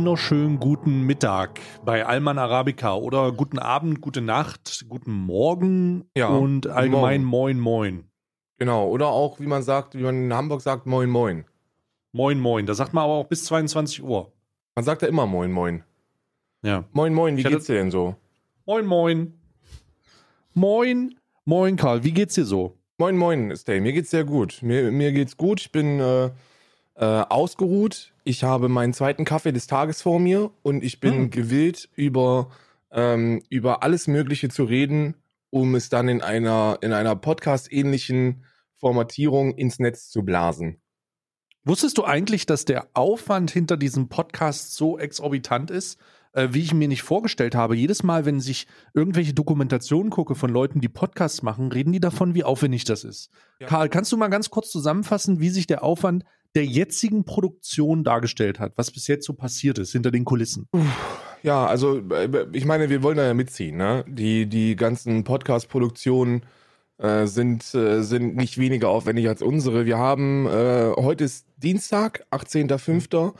wunderschönen guten Mittag bei Alman Arabica oder guten Abend, gute Nacht, guten Morgen Ja, und allgemein Morgen. Moin Moin. Genau, oder auch, wie man sagt, wie man in Hamburg sagt, Moin Moin. Moin Moin. Da sagt man aber auch bis 22 Uhr. Man sagt ja immer Moin Moin. Ja. Moin Moin, wie hatte- geht's dir denn so? Moin Moin. Moin. Moin Karl, wie geht's dir so? Moin Moin, Stay, mir geht's sehr gut. Mir, mir geht's gut, ich bin äh, äh, ausgeruht. Ich habe meinen zweiten Kaffee des Tages vor mir und ich bin Hm. gewillt, über, ähm, über alles Mögliche zu reden, um es dann in einer, in einer Podcast-ähnlichen Formatierung ins Netz zu blasen. Wusstest du eigentlich, dass der Aufwand hinter diesem Podcast so exorbitant ist, äh, wie ich mir nicht vorgestellt habe? Jedes Mal, wenn ich irgendwelche Dokumentationen gucke von Leuten, die Podcasts machen, reden die davon, wie aufwendig das ist. Ja. Karl, kannst du mal ganz kurz zusammenfassen, wie sich der Aufwand der jetzigen Produktion dargestellt hat, was bis jetzt so passiert ist hinter den Kulissen? Ja, also äh, ich meine, wir wollen da ja mitziehen, ne? Die, die ganzen Podcast-Produktionen äh, sind, äh, sind nicht weniger aufwendig als unsere. Wir haben, äh, heute ist Dienstag, 18.05.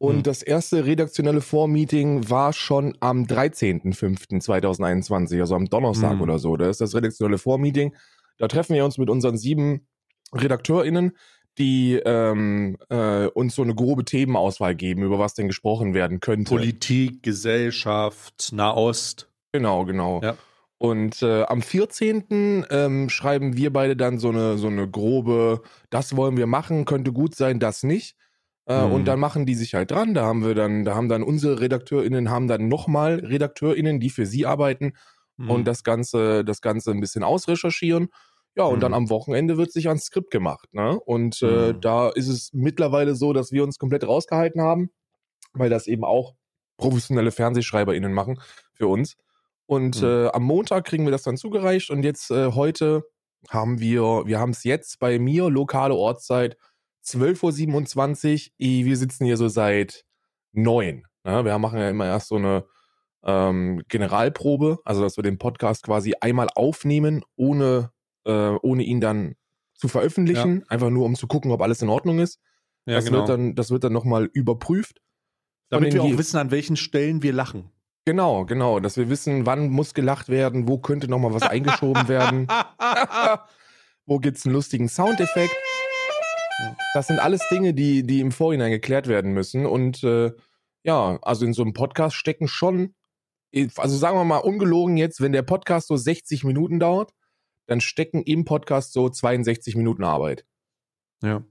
Und Mhm. das erste redaktionelle Vormeeting war schon am 13.05.2021, also am Donnerstag Mhm. oder so. Da ist das redaktionelle Vormeeting. Da treffen wir uns mit unseren sieben RedakteurInnen, die ähm, äh, uns so eine grobe Themenauswahl geben, über was denn gesprochen werden könnte. Politik, Gesellschaft, Nahost. Genau, genau. Ja. Und äh, am 14. Ähm, schreiben wir beide dann so eine, so eine grobe, das wollen wir machen, könnte gut sein, das nicht. Äh, Mhm. Und dann machen die sich halt dran. Da haben wir dann, da haben dann unsere RedakteurInnen haben dann nochmal RedakteurInnen, die für sie arbeiten Mhm. und das Ganze, das Ganze ein bisschen ausrecherchieren. Ja, und Mhm. dann am Wochenende wird sich ans Skript gemacht, ne? Und äh, Mhm. da ist es mittlerweile so, dass wir uns komplett rausgehalten haben, weil das eben auch professionelle FernsehschreiberInnen machen für uns. Und Mhm. äh, am Montag kriegen wir das dann zugereicht und jetzt äh, heute haben wir, wir haben es jetzt bei mir, lokale Ortszeit, 12.27 Uhr. Wir sitzen hier so seit neun. Ne? Wir machen ja immer erst so eine ähm, Generalprobe, also dass wir den Podcast quasi einmal aufnehmen, ohne, äh, ohne ihn dann zu veröffentlichen, einfach nur um zu gucken, ob alles in Ordnung ist. ja, das, genau. wird dann, das wird dann nochmal überprüft. Damit wir auch wissen, an welchen Stellen wir lachen. Genau, genau, dass wir wissen, wann muss gelacht werden, wo könnte nochmal was eingeschoben werden, wo gibt's einen lustigen Soundeffekt. Das sind alles Dinge, die, die im Vorhinein geklärt werden müssen. Und äh, ja, also in so einem Podcast stecken schon, also sagen wir mal ungelogen jetzt, wenn der Podcast so 60 Minuten dauert, dann stecken im Podcast so 62 Minuten Arbeit. Ja.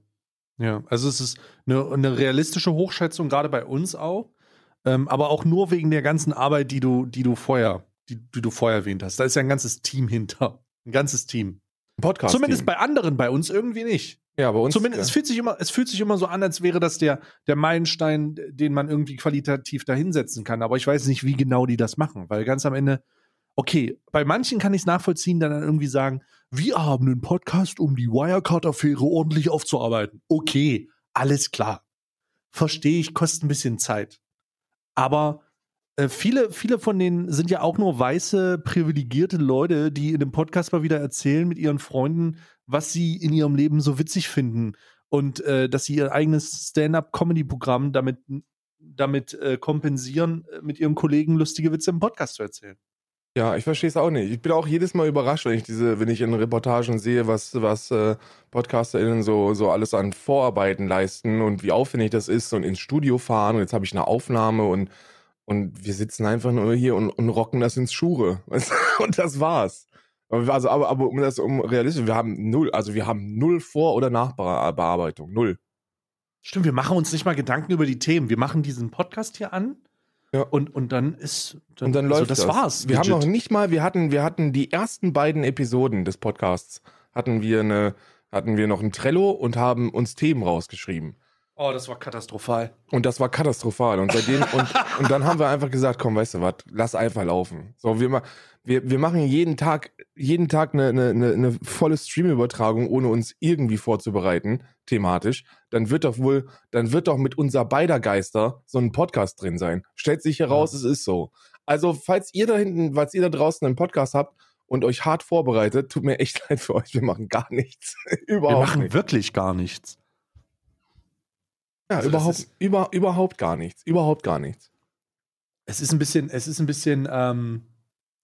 Ja, also es ist eine, eine realistische Hochschätzung, gerade bei uns auch. Ähm, aber auch nur wegen der ganzen Arbeit, die du, die du vorher, die, die du vorher erwähnt hast. Da ist ja ein ganzes Team hinter. Ein ganzes Team. Podcast. Zumindest bei anderen, bei uns irgendwie nicht. ja, bei uns. Zumindest, es fühlt sich immer, es fühlt sich immer so an, als wäre das der, der Meilenstein, den man irgendwie qualitativ dahinsetzen kann. Aber ich weiß nicht, wie genau die das machen, weil ganz am Ende, okay, bei manchen kann ich es nachvollziehen, dann irgendwie sagen, wir haben einen Podcast, um die Wirecard-Affäre ordentlich aufzuarbeiten. Okay, alles klar. Verstehe ich, kostet ein bisschen Zeit. Aber äh, viele, viele von denen sind ja auch nur weiße, privilegierte Leute, die in dem Podcast mal wieder erzählen mit ihren Freunden, was sie in ihrem Leben so witzig finden und äh, dass sie ihr eigenes Stand-up-Comedy-Programm damit, damit äh, kompensieren, äh, mit ihren Kollegen lustige Witze im Podcast zu erzählen. Ja, ich verstehe es auch nicht. Ich bin auch jedes Mal überrascht, wenn ich diese, wenn ich in Reportagen sehe, was, was äh, PodcasterInnen so, so alles an Vorarbeiten leisten und wie aufwendig das ist und ins Studio fahren und jetzt habe ich eine Aufnahme und, und wir sitzen einfach nur hier und, und rocken das ins Schure. und das war's. Also, aber, aber um das um realistisch, wir haben null, also wir haben null Vor- oder Nachbearbeitung. Null. Stimmt, wir machen uns nicht mal Gedanken über die Themen. Wir machen diesen Podcast hier an Ja. und, und dann ist. Und dann also läuft das. das. war's. Wir haben legit. noch nicht mal, wir hatten, wir hatten die ersten beiden Episoden des Podcasts, hatten wir eine, hatten wir noch ein Trello und haben uns Themen rausgeschrieben. Oh, das war katastrophal. Und das war katastrophal. Und seitdem, und, und dann haben wir einfach gesagt, komm, weißt du was, lass einfach laufen. So, wir, ma- wir, wir machen jeden Tag, jeden Tag eine, eine, eine, volle Streamübertragung, ohne uns irgendwie vorzubereiten, thematisch. Dann wird doch wohl, dann wird doch mit unser beider Geister so ein Podcast drin sein. Stellt sich heraus, es ist so. Also, falls ihr da hinten, falls ihr da draußen einen Podcast habt und euch hart vorbereitet, tut mir echt leid für euch, wir machen gar nichts. Wir Überhaupt machen nicht. wirklich gar nichts. Ja, Also überhaupt, ist- über, überhaupt gar nichts. Überhaupt gar nichts. Es ist ein bisschen, es ist ein bisschen, ähm,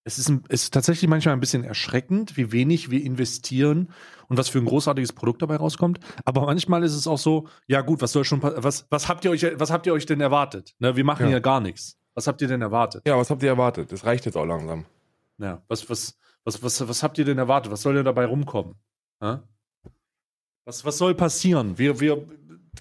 es ist, ein, ist tatsächlich manchmal ein bisschen erschreckend, wie wenig wir investieren und was für ein großartiges Produkt dabei rauskommt. Aber manchmal ist es auch so, ja gut, was soll schon, was, was habt ihr euch, was habt ihr euch denn erwartet? Ne, wir machen Ja. ja gar nichts. Was habt ihr denn erwartet? Ja, was habt ihr erwartet? Das reicht jetzt auch langsam. Ja, was, was, was, was, was habt ihr denn erwartet? Was soll denn dabei rumkommen? Hä? Was, was soll passieren? Wir, wir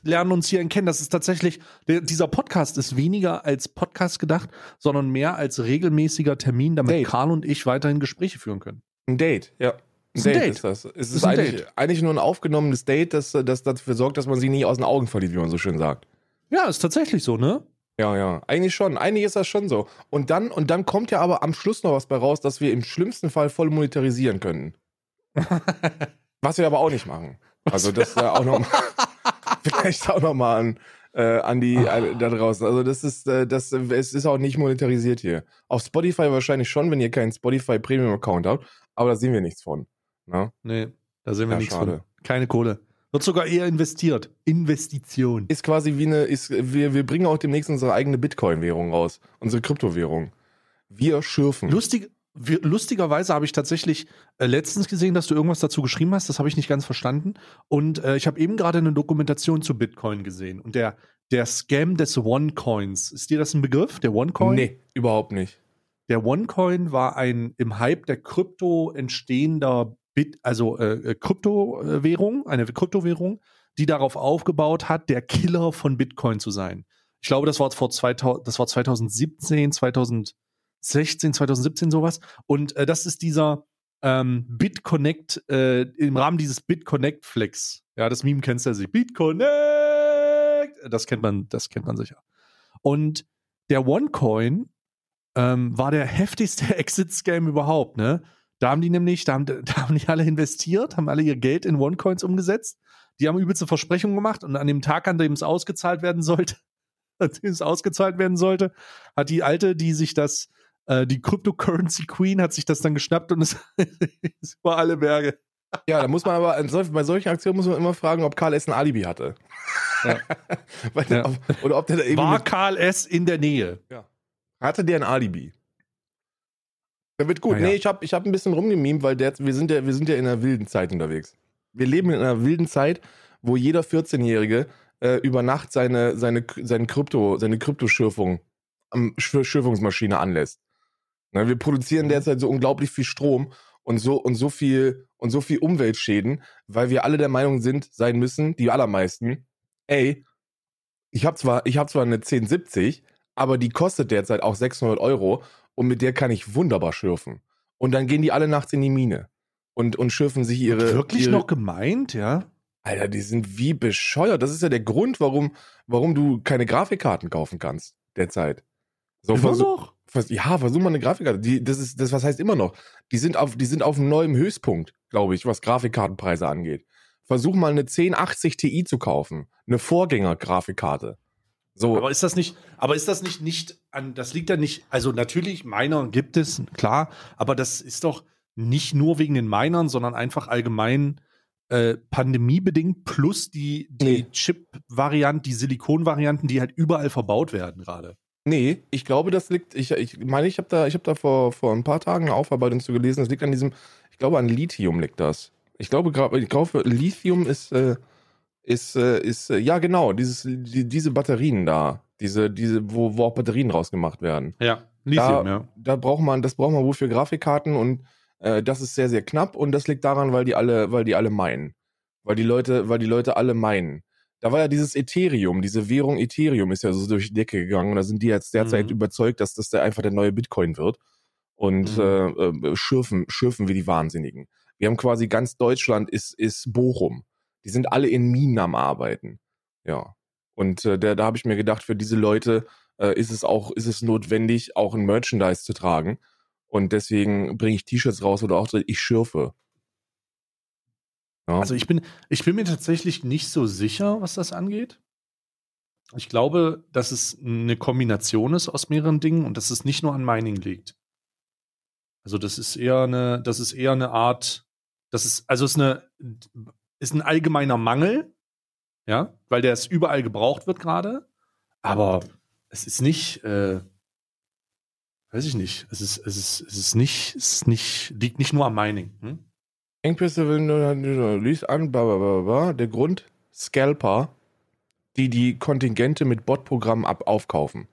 lernen uns hier kennen. Das ist tatsächlich, dieser Podcast ist weniger als Podcast gedacht, sondern mehr als regelmäßiger Termin, damit Date. Karl und ich weiterhin Gespräche führen können. Ein Date, ja. Ein Ist Date, Date. ist das. Es ist, Ist ein eigentlich, nur ein aufgenommenes Date, das, das dafür sorgt, dass man sie nie aus den Augen verliert, wie man so schön sagt. Ja, ist tatsächlich so, ne? Ja, ja. Eigentlich schon. Eigentlich ist das schon so. Und dann, und dann kommt ja aber am Schluss noch was bei raus, dass wir im schlimmsten Fall voll monetarisieren können. was wir aber auch nicht machen. Also das äh, auch noch mal, vielleicht auch noch mal an, äh, an die äh, da draußen. Also das ist, äh, das, äh, es ist auch nicht monetarisiert hier. Auf Spotify wahrscheinlich schon, wenn ihr keinen Spotify Premium Account habt, aber da sehen wir nichts von. Ne? Nee, da sehen wir Ja, nichts schade. von. Keine Kohle. Wird sogar eher investiert. Investition. Ist quasi wie eine, ist, wir, wir bringen auch demnächst unsere eigene Bitcoin-Währung raus, unsere Kryptowährung. Wir schürfen. Lustig, wir, lustigerweise habe ich tatsächlich äh, letztens gesehen, dass du irgendwas dazu geschrieben hast. Das habe ich nicht ganz verstanden. Und äh, ich habe eben gerade eine Dokumentation zu Bitcoin gesehen. Und der, der Scam des One-Coins, ist dir das ein Begriff? Der One-Coin? Nee, überhaupt nicht. Der OneCoin war ein im Hype der Krypto entstehender Bit, also äh, äh, Kryptowährung, eine Kryptowährung, die darauf aufgebaut hat, der Killer von Bitcoin zu sein. Ich glaube, das war vor 2000, das war 2017, 2016, 2017 sowas. Und äh, das ist dieser ähm, BitConnect äh, im Rahmen dieses BitConnect Flex. Ja, das Meme kennst du ja sich. BitConnect. Das kennt man, das kennt man sicher. Und der OneCoin ähm, war der heftigste Exit-Scam überhaupt, ne? Da haben die nämlich, da haben, da haben die alle investiert, haben alle ihr Geld in OneCoins umgesetzt. Die haben übelste Versprechungen gemacht und an dem Tag, an dem es ausgezahlt werden sollte, an dem es ausgezahlt werden sollte, hat die alte, die sich das, äh, die Cryptocurrency Queen hat sich das dann geschnappt und es ist über alle Berge. Ja, da muss man aber, bei solchen Aktionen muss man immer fragen, ob Karl S. ein Alibi hatte. Ja. Ja. ob, oder ob der da irgendwie War Karl S. in der Nähe. hatte der ein Alibi. Der wird gut. Ja. Nee, ich habe ich hab ein bisschen rumgemimt, weil der, wir, sind ja, wir sind ja in einer wilden Zeit unterwegs. Wir leben in einer wilden Zeit, wo jeder 14-Jährige äh, über Nacht seine, seine, seine, Krypto, seine Kryptoschürfung Schür- Schürfungsmaschine anlässt. Ne, wir produzieren derzeit so unglaublich viel Strom und so, und so viel und so viel Umweltschäden, weil wir alle der Meinung sind, sein müssen, die allermeisten, ey, ich habe zwar, ich habe zwar eine 1070, aber die kostet derzeit auch 600 Euro und mit der kann ich wunderbar schürfen. Und dann gehen die alle nachts in die Mine und, und schürfen sich ihre. Wirklich ihre, noch gemeint, ja? Alter, die sind wie bescheuert. Das ist ja der Grund, warum, warum du keine Grafikkarten kaufen kannst derzeit. So, Immer versuch, noch? Ja, versuch mal eine Grafikkarte. Die, das ist, das, was heißt immer noch? Die sind auf, die sind auf einem neuen Höchstpunkt, glaube ich, was Grafikkartenpreise angeht. Versuch mal eine 1080 Ti zu kaufen. Eine Vorgänger-Grafikkarte. So. Aber ist das nicht, aber ist das nicht, nicht an, das liegt ja nicht, also natürlich, Miner gibt es, klar, aber das ist doch nicht nur wegen den Minern, sondern einfach allgemein äh, pandemiebedingt plus die, die Nee. Chip-Variante, die Silikon-Varianten, die halt überall verbaut werden gerade. Nee, ich glaube, das liegt, ich, ich meine, ich habe da, ich habe da vor, vor ein paar Tagen eine Aufarbeitung zu gelesen, das liegt an diesem, ich glaube, an Lithium liegt das. Ich glaube, ich glaube Lithium ist, äh, ist, äh, ist, äh, ja genau, dieses, die, diese Batterien da, diese, diese, wo, wo auch Batterien rausgemacht werden. Ja, Da- ja. Da braucht man, das braucht man wohl für Grafikkarten und äh, das ist sehr, sehr knapp und das liegt daran, weil die alle, weil die alle meinen. Weil die Leute, weil die Leute alle meinen. Da war ja dieses Ethereum, diese Währung Ethereum ist ja so durch die Decke gegangen und da sind die jetzt derzeit Mhm. überzeugt, dass das der einfach der neue Bitcoin wird und Mhm. äh, äh, schürfen, schürfen wie die Wahnsinnigen. Wir haben quasi ganz Deutschland ist, ist Bochum. Die sind alle in Minen am Arbeiten. Ja. Und äh, da, da habe ich mir gedacht, für diese Leute äh, ist es auch, ist es notwendig, auch ein Merchandise zu tragen. Und deswegen bringe ich T-Shirts raus oder auch ich schürfe. Ja. Also ich bin, ich bin mir tatsächlich nicht so sicher, was das angeht. Ich glaube, dass es eine Kombination ist aus mehreren Dingen und dass es nicht nur an Mining liegt. Also das ist eher eine, das ist eher eine Art, das ist, also es ist eine, ist ein allgemeiner Mangel ja, weil der es überall gebraucht wird gerade. Aber es ist nicht, äh, weiß ich nicht, es ist, es ist, es ist nicht, es ist nicht, liegt nicht nur am Mining. Hm? Engpässe liest an, bla, bla, bla, bla. der Grund, Scalper, die die Kontingente mit Bot-Programmen ab aufkaufen.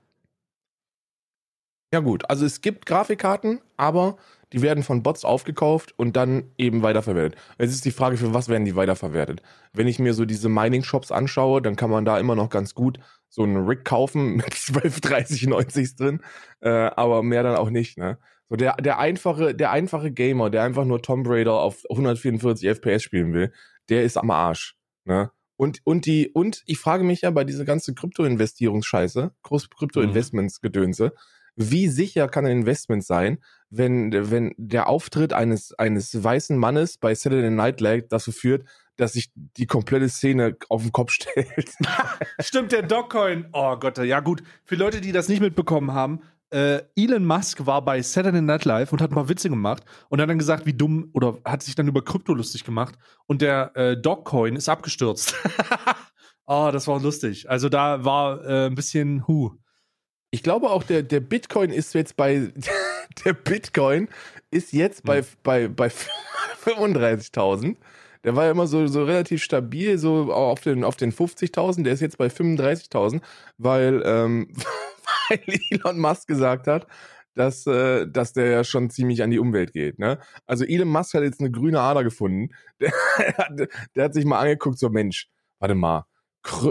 Ja gut, also es gibt Grafikkarten, aber die werden von Bots aufgekauft und dann eben weiterverwertet. Jetzt ist die Frage, für was werden die weiterverwertet? Wenn ich mir so diese Mining-Shops anschaue, dann kann man da immer noch ganz gut so einen Rig kaufen mit 12, 30, 90 drin, äh, aber mehr dann auch nicht, ne? So der, der einfache, der einfache Gamer, der einfach nur Tomb Raider auf 144 FPS spielen will, der ist am Arsch, ne? Und, und die, und ich frage mich ja bei dieser ganzen Krypto-Investierungsscheiße, Krypto-Investments-Gedönse, wie sicher kann ein Investment sein, wenn, wenn der Auftritt eines, eines weißen Mannes bei Saturday Night Live dazu führt, dass sich die komplette Szene auf den Kopf stellt. Stimmt, der Dogcoin. Oh Gott, ja gut. Für Leute, die das nicht mitbekommen haben, äh, Elon Musk war bei Saturday Night Live und hat mal Witze gemacht und hat dann gesagt, wie dumm oder hat sich dann über Krypto lustig gemacht und der äh, Dogcoin ist abgestürzt. oh, das war lustig. Also da war äh, ein bisschen Hu. Ich glaube auch, der, der Bitcoin ist jetzt bei der Bitcoin ist jetzt bei, hm. bei, bei 35.000. Der war ja immer so, so relativ stabil, so auf den, auf den 50.000. Der ist jetzt bei 35.000, weil, ähm, weil Elon Musk gesagt hat, dass, äh, dass der ja schon ziemlich an die Umwelt geht. Ne? Also Elon Musk hat jetzt eine grüne Ader gefunden. Der, hat, der hat sich mal angeguckt, so Mensch, warte mal,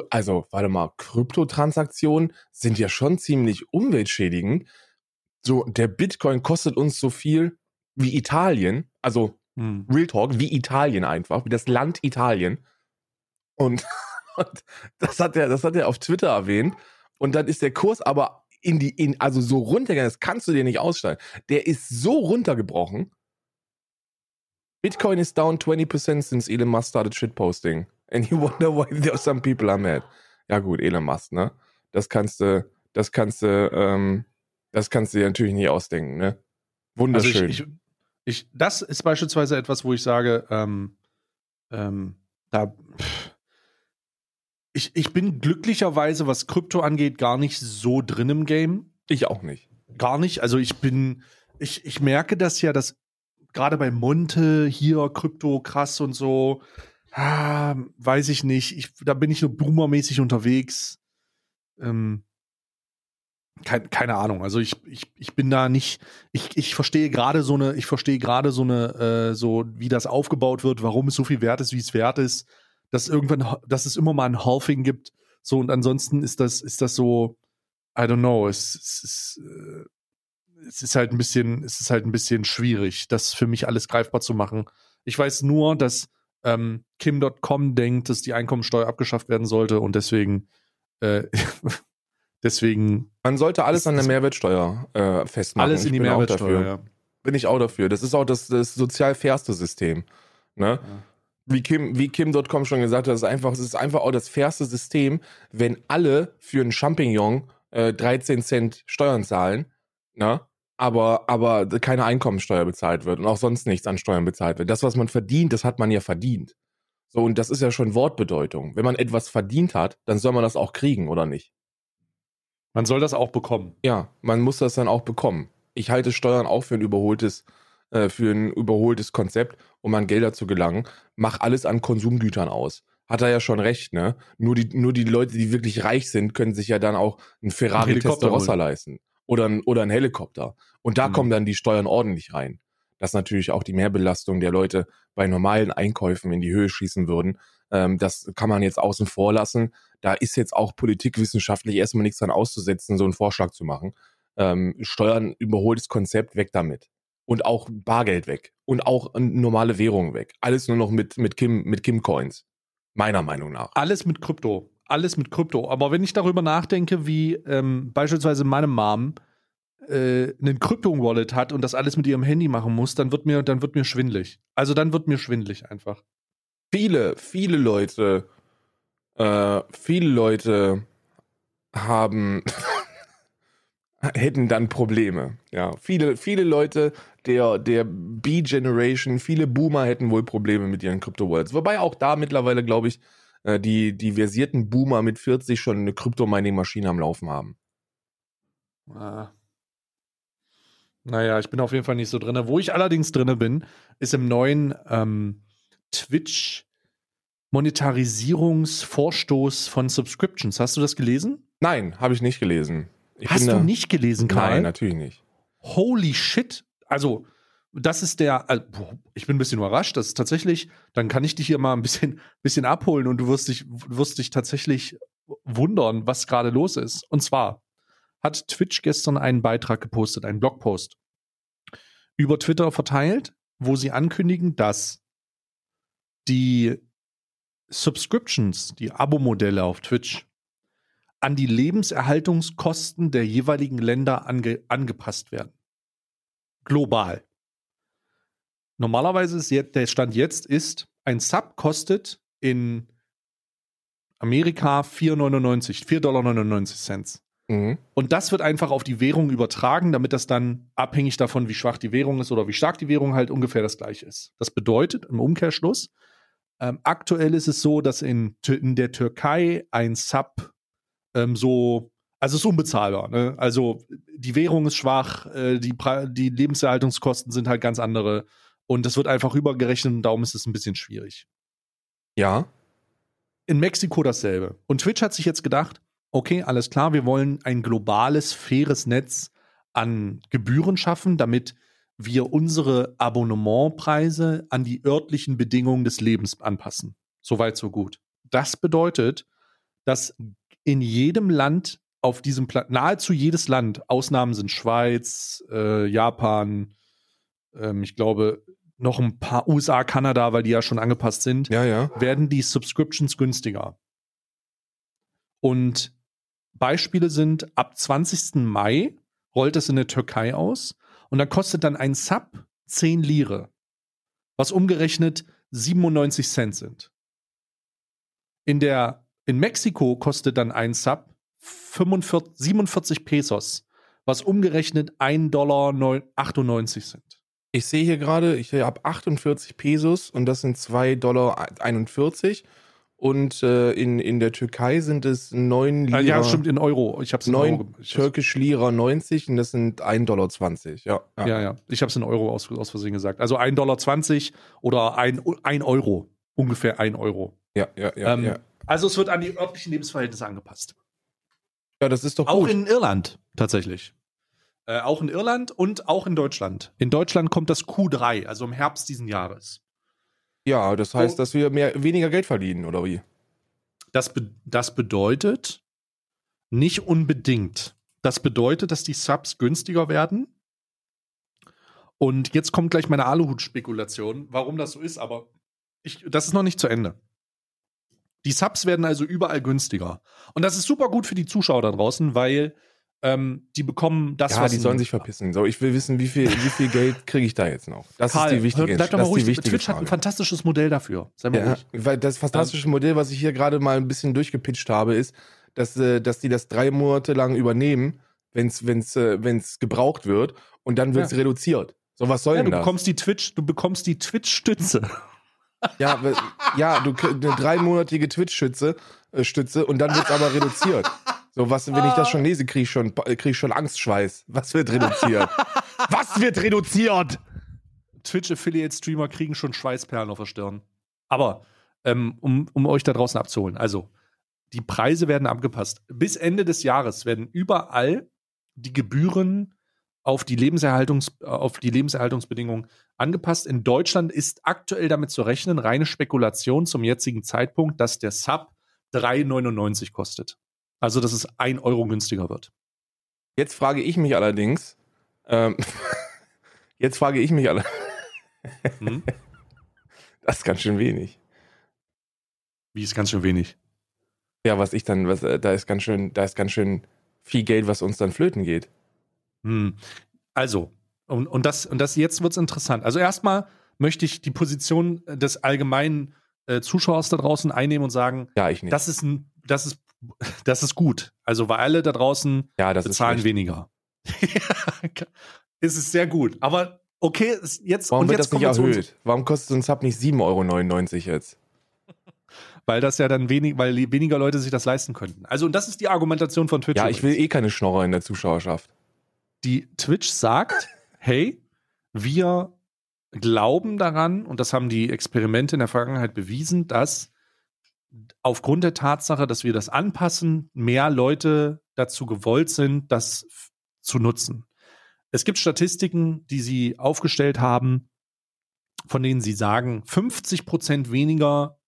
also warte mal, Kryptotransaktionen sind ja schon ziemlich umweltschädigend. So, der Bitcoin kostet uns so viel wie Italien, also hm. Real Talk, wie Italien einfach, wie das Land Italien. Und, und das hat er, das hat er auf Twitter erwähnt. Und dann ist der Kurs aber in die, in, also so runtergegangen, das kannst du dir nicht aussteigen. Der ist so runtergebrochen. Bitcoin is down 20% since Elon Musk started shitposting. And you wonder why some people are mad. Ja gut, Elon Musk, ne? Das kannst du, das kannst du, ähm, das kannst du dir natürlich nie ausdenken, ne? Wunderschön. Also ich, ich, ich, das ist beispielsweise etwas, wo ich sage, ähm, ähm, da, ich, ich bin glücklicherweise, was Krypto angeht, gar nicht so drin im Game. Ich auch nicht. Gar nicht. Also ich bin, ich, ich merke das ja, dass gerade bei Monte hier Krypto krass und so, ah, weiß ich nicht. Ich, da bin ich nur boomermäßig unterwegs. Ähm, kein, keine Ahnung. Also ich, ich, ich bin da nicht, ich, ich verstehe gerade so eine, ich verstehe gerade so eine, äh, so wie das aufgebaut wird, warum es so viel wert ist, wie es wert ist, dass irgendwann, dass es immer mal ein Halving gibt. So, und ansonsten ist das, ist das so, I don't know, es, es ist, äh, es ist halt ein bisschen, es ist halt ein bisschen schwierig, das für mich alles greifbar zu machen. Ich weiß nur, dass ähm, Kim.com denkt, dass die Einkommensteuer abgeschafft werden sollte und deswegen äh, Deswegen. Man sollte alles an der Mehrwertsteuer äh, festmachen. Alles in die Mehrwertsteuer, ja. Bin ich auch dafür. Das ist auch das, das sozial fairste System. Ne? Ja. Wie Kim, wie Kim.com schon gesagt hat, ist einfach, es ist einfach auch das fairste System, wenn alle für einen Champignon äh, 13 Cent Steuern zahlen, ne? aber, aber keine Einkommensteuer bezahlt wird und auch sonst nichts an Steuern bezahlt wird. Das, was man verdient, das hat man ja verdient. So, und das ist ja schon Wortbedeutung. Wenn man etwas verdient hat, dann soll man das auch kriegen, oder nicht? Man soll das auch bekommen. Ja, man muss das dann auch bekommen. Ich halte Steuern auch für ein überholtes, äh, für ein überholtes Konzept, um an Gelder zu gelangen. Mach alles an Konsumgütern aus. Hat er ja schon recht, ne? Nur die, nur die Leute, die wirklich reich sind, können sich ja dann auch einen Ferrari ein Testarossa leisten. Oder ein, oder ein Helikopter. Und da mhm. kommen dann die Steuern ordentlich rein. Dass natürlich auch die Mehrbelastung der Leute bei normalen Einkäufen in die Höhe schießen würden. Ähm, das kann man jetzt außen vor lassen da ist jetzt auch politikwissenschaftlich erstmal nichts dran auszusetzen, so einen Vorschlag zu machen. Ähm, Steuern überholtes Konzept, weg damit. Und auch Bargeld weg. Und auch normale Währungen weg. Alles nur noch mit, mit Kim, mit Kim Coins. Meiner Meinung nach. Alles mit Krypto. Alles mit Krypto. Aber wenn ich darüber nachdenke, wie ähm, beispielsweise meine Mom äh, einen Krypto-Wallet hat und das alles mit ihrem Handy machen muss, dann wird mir, dann wird mir schwindlig. Also dann wird mir schwindlig einfach. Viele, viele Leute äh, viele Leute haben hätten dann Probleme. Ja, viele, viele Leute der, der B-Generation, viele Boomer hätten wohl Probleme mit ihren Crypto-Wallets. Wobei auch da mittlerweile, glaube ich, äh, die, die versierten Boomer mit 40 schon eine Kryptomining-Maschine am Laufen haben. Ah. Naja, ich bin auf jeden Fall nicht so drin. Wo ich allerdings drin bin, ist im neuen ähm, Twitch Monetarisierungsvorstoß von Subscriptions. Hast du das gelesen? Nein, habe ich nicht gelesen. Ich Hast du da- nicht gelesen, Karl? Nein, natürlich nicht. Holy shit. Also, das ist der, also, ich bin ein bisschen überrascht, das ist tatsächlich, dann kann ich dich hier mal ein bisschen, bisschen abholen und du wirst dich, wirst dich tatsächlich wundern, was gerade los ist. Und zwar hat Twitch gestern einen Beitrag gepostet, einen Blogpost über Twitter verteilt, wo sie ankündigen, dass die Subscriptions, die Abo-Modelle auf Twitch, an die Lebenserhaltungskosten der jeweiligen Länder ange angepasst werden. Global. Normalerweise ist jetzt, der Stand jetzt ist, ein Sub kostet in Amerika 4,99, 4,99 Dollar Cent. Mhm. Und das wird einfach auf die Währung übertragen, damit das dann abhängig davon, wie schwach die Währung ist oder wie stark die Währung halt ungefähr das gleiche ist. Das bedeutet im Umkehrschluss, ähm, aktuell ist es so, dass in, in der Türkei ein Sub ähm, so, also es ist unbezahlbar. Ne? Also die Währung ist schwach, äh, die, die Lebenserhaltungskosten sind halt ganz andere und das wird einfach rübergerechnet und darum ist es ein bisschen schwierig Ja. in Mexiko dasselbe. Und Twitch hat sich jetzt gedacht, okay, alles klar, wir wollen ein globales, faires Netz an Gebühren schaffen, damit wir unsere Abonnementpreise an die örtlichen Bedingungen des Lebens anpassen. Soweit, so gut. Das bedeutet, dass in jedem Land auf diesem Plan nahezu jedes Land, Ausnahmen sind Schweiz, äh, Japan, ähm, ich glaube noch ein paar USA, Kanada, weil die ja schon angepasst sind, Ja, ja. werden die Subscriptions günstiger. Und Beispiele sind, ab 20. Mai rollt es in der Türkei aus und da kostet dann ein Sub 10 Lire, was umgerechnet 97 Cent sind. In, der, in Mexiko kostet dann ein Sub 45, 47 Pesos, was umgerechnet 1,98 Dollar sind. Ich sehe hier gerade, ich habe 48 Pesos und das sind 2,41 Dollar. Und äh, in, in der Türkei sind es 9 Lira. Ja, stimmt, in Euro. Ich habe es in 9 Euro. Türkisch Lira 90 und das sind 1,20 Dollar. Ja, Ja, ja. Ich habe es in Euro aus, aus Versehen gesagt. Also 1,20 Dollar oder 1, 1 Euro. Ungefähr 1 Euro. ja, ja, ja. Ähm, ja. Also es wird an die örtlichen Lebensverhältnisse angepasst. Ja, das ist doch Auch gut. in Irland tatsächlich. Äh, auch in Irland und auch in Deutschland. In Deutschland kommt das Q3, also im Herbst diesen Jahres. ja, das heißt, dass wir mehr, weniger Geld verdienen, oder wie? Das, be das bedeutet nicht unbedingt. Das bedeutet, dass die Subs günstiger werden. Und jetzt kommt gleich meine Aluhut-Spekulation, warum das so ist, aber ich, das ist noch nicht zu Ende. Die Subs werden also überall günstiger. Und das ist super gut für die Zuschauer da draußen, weil ähm, die bekommen das, ja, was die sollen sich verpissen. So, ich will wissen, wie viel, wie viel Geld kriege ich da jetzt noch? Das Karl, ist die wichtige, bleib doch mal ruhig. Twitch hat ein Frage. fantastisches Modell dafür. Sei mal Ja, ruhig. weil das fantastische Modell, was ich hier gerade mal ein bisschen durchgepitcht habe, ist, dass, äh, dass die das drei Monate lang übernehmen, wenn es wenn's, äh, wenn's gebraucht wird und dann wird es Ja. reduziert. So, was soll Ja, denn du das? bekommst die Twitch, du bekommst die Twitch-Stütze. Ja, ja, du eine dreimonatige Twitch-Stütze äh, und dann wird es aber reduziert. So, was, wenn ich das schon lese, kriege ich schon, krieg ich schon Angstschweiß. Was wird reduziert? was wird reduziert? Twitch-Affiliate-Streamer kriegen schon Schweißperlen auf der Stirn. Aber ähm, um, um euch da draußen abzuholen, also die Preise werden angepasst. Bis Ende des Jahres werden überall die Gebühren auf die, Lebenserhaltungs, auf die Lebenserhaltungsbedingungen angepasst. In Deutschland ist aktuell damit zu rechnen, reine Spekulation zum jetzigen Zeitpunkt, dass der Sub 3,99 kostet. Also, dass es 1 Euro günstiger wird. Jetzt frage ich mich allerdings, ähm, jetzt frage ich mich alle, Hm? das ist ganz schön wenig. Wie ist ganz schön wenig. Ja, was ich dann, was, äh, da ist ganz schön, da ist ganz schön viel Geld, was uns dann flöten geht. Hm. Also, und, und, das, und das jetzt wird es interessant. Also erstmal möchte ich die Position des allgemeinen äh, Zuschauers da draußen einnehmen und sagen, Ja, ich nicht. das ist ein, das ist, das ist gut. Also, weil alle da draußen ja, das ist bezahlen weniger. es ist sehr gut. Aber okay, es- jetzt Warum und wird jetzt das nicht erhöht? Warum kostet so ein Sub nicht 7,99 Euro jetzt? weil das ja dann wenig, weil weniger Leute sich das leisten könnten. Also, und das ist die Argumentation von Twitch. Ja, ich will eh keine Schnorrer in der Zuschauerschaft. Die Twitch sagt, hey, wir glauben daran, und das haben die Experimente in der Vergangenheit bewiesen, dass aufgrund der Tatsache, dass wir das anpassen, mehr Leute dazu gewollt sind, das zu nutzen. Es gibt Statistiken, die sie aufgestellt haben, von denen sie sagen, 50 Prozent weniger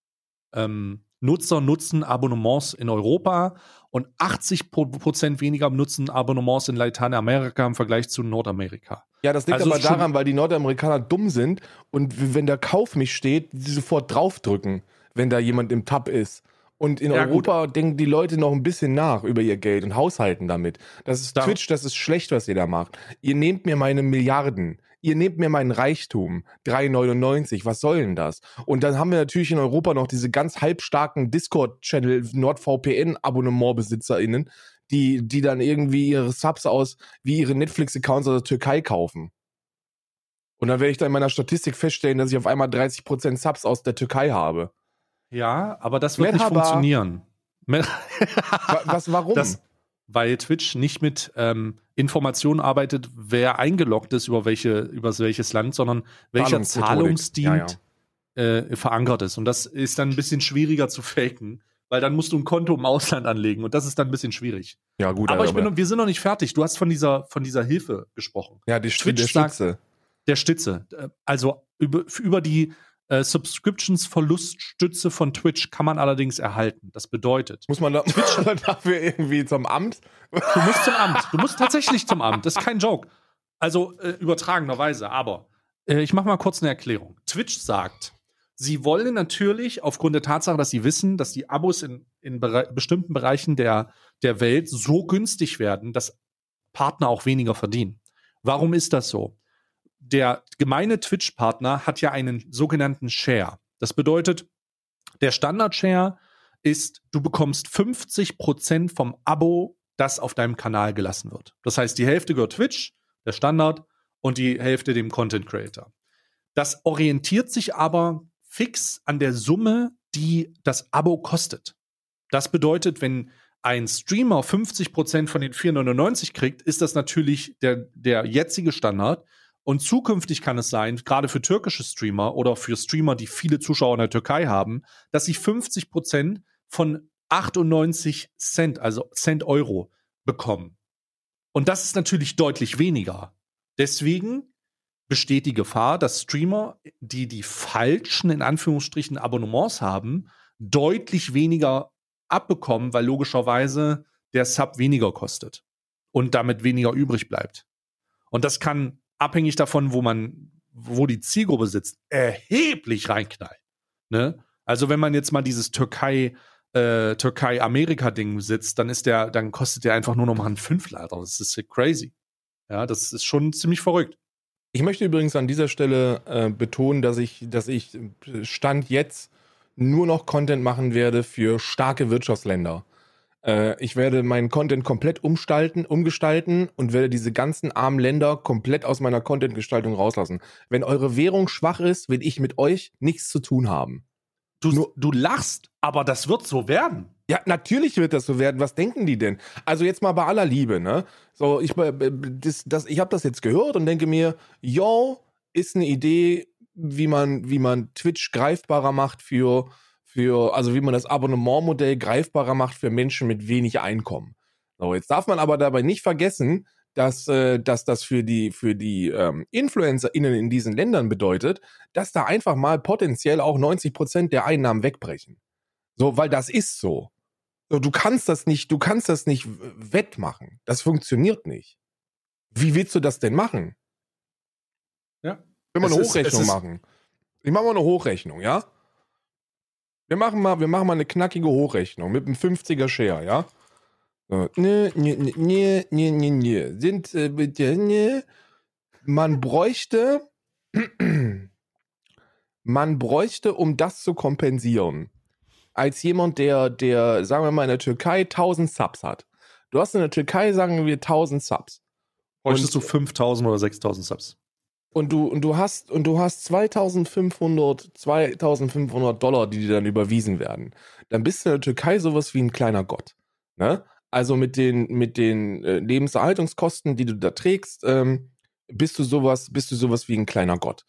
ähm, Nutzer nutzen Abonnements in Europa und 80 Prozent weniger nutzen Abonnements in Lateinamerika im Vergleich zu Nordamerika. Ja, das liegt also aber daran, weil die Nordamerikaner dumm sind und wenn der Kauf mich steht, die sofort draufdrücken, wenn da jemand im Tab ist. Und in ja, Europa gut. denken die Leute noch ein bisschen nach über ihr Geld und haushalten damit. Das ist da. Twitch, das ist schlecht, was ihr da macht. Ihr nehmt mir meine Milliarden. Ihr nehmt mir meinen Reichtum. 3,99. Was soll denn das? Und dann haben wir natürlich in Europa noch diese ganz halbstarken Discord-Channel NordVPN-AbonnementbesitzerInnen, die, die dann irgendwie ihre Subs aus, wie ihre Netflix-Accounts aus der Türkei kaufen. Und dann werde ich da in meiner Statistik feststellen, dass ich auf einmal 30% Subs aus der Türkei habe. Ja, aber das wird Merhaba. nicht funktionieren. Was, warum? Das, weil Twitch nicht mit ähm, Informationen arbeitet, wer eingeloggt ist über welche, über welches Land, sondern welcher Zahlungsdienst ja, ja. Äh, verankert ist. Und das ist dann ein bisschen schwieriger zu faken, weil dann musst du ein Konto im Ausland anlegen und das ist dann ein bisschen schwierig. Ja, gut, aber, ich bin, wir sind noch nicht fertig. Du hast von dieser, von dieser Hilfe gesprochen. Ja, die, Twitch der Stütze. der Stütze. Also über, über die äh, Subscriptions-Verluststütze von Twitch kann man allerdings erhalten. Das bedeutet. Muss man da, Twitch, dafür irgendwie zum Amt? Du musst zum Amt. Du musst tatsächlich zum Amt. Das ist kein Joke. Also äh, übertragenerweise. Aber äh, ich mache mal kurz eine Erklärung. Twitch sagt, sie wollen natürlich aufgrund der Tatsache, dass sie wissen, dass die Abos in, in bere bestimmten Bereichen der, der Welt so günstig werden, dass Partner auch weniger verdienen. Warum ist das so? Der gemeine Twitch-Partner hat ja einen sogenannten Share. Das bedeutet, der Standard-Share ist, du bekommst 50% vom Abo, das auf deinem Kanal gelassen wird. Das heißt, die Hälfte gehört Twitch, der Standard, und die Hälfte dem Content Creator. Das orientiert sich aber fix an der Summe, die das Abo kostet. Das bedeutet, wenn ein Streamer 50% von den 4,99 kriegt, ist das natürlich der, der jetzige Standard. Und zukünftig kann es sein, gerade für türkische Streamer oder für Streamer, die viele Zuschauer in der Türkei haben, dass sie 50 Prozent von 98 Cent, also Cent Euro, bekommen. Und das ist natürlich deutlich weniger. Deswegen besteht die Gefahr, dass Streamer, die die falschen, in Anführungsstrichen, Abonnements haben, deutlich weniger abbekommen, weil logischerweise der Sub weniger kostet und damit weniger übrig bleibt. Und das kann abhängig davon, wo man, wo die Zielgruppe sitzt, erheblich reinknallen. Ne? Also wenn man jetzt mal dieses Türkei, äh, Türkei-Amerika-Ding sitzt, dann ist der, dann kostet der einfach nur noch mal ein Fünflader. Das ist crazy. Ja, das ist schon ziemlich verrückt. Ich möchte übrigens an dieser Stelle äh, betonen, dass ich, dass ich Stand jetzt nur noch Content machen werde für starke Wirtschaftsländer. Äh, ich werde meinen Content komplett umstalten, umgestalten und werde diese ganzen armen Länder komplett aus meiner Content-Gestaltung rauslassen. Wenn eure Währung schwach ist, will ich mit euch nichts zu tun haben. Du, Nur, du lachst, aber das wird so werden. Ja, natürlich wird das so werden. Was denken die denn? Also jetzt mal bei aller Liebe, ne? So, ich, äh, das, das, ich habe das jetzt gehört und denke mir, yo, ist eine Idee, wie man, wie man Twitch greifbarer macht für für, also wie man das Abonnementmodell greifbarer macht für Menschen mit wenig Einkommen. So, jetzt darf man aber dabei nicht vergessen, dass, äh, dass das für die, für die ähm, InfluencerInnen in diesen Ländern bedeutet, dass da einfach mal potenziell auch 90 Prozent der Einnahmen wegbrechen. So, weil das ist so. so. Du kannst das nicht, du kannst das nicht wettmachen. Das funktioniert nicht. Wie willst du das denn machen? Ja. Wenn wir eine Hochrechnung ist, machen. Ich mache mal eine Hochrechnung, ja? Wir machen mal, wir machen mal eine knackige Hochrechnung mit einem 50er Share, ja? So. Ne, ne, ne, ne, ne, ne. Sind, äh, ne. Man bräuchte, man bräuchte, um das zu kompensieren, als jemand, der, der, sagen wir mal, in der Türkei 1000 Subs hat. Du hast in der Türkei, sagen wir, 1000 Subs. Bräuchtest du 5000 oder 6000 Subs? Und du, und du hast, und du hast 2500, 2500 Dollar, die dir dann überwiesen werden. Dann bist du in der Türkei sowas wie ein kleiner Gott. Ne? Also mit den, mit den äh, Lebenserhaltungskosten, die du da trägst, ähm, bist du sowas, bist du sowas wie ein kleiner Gott.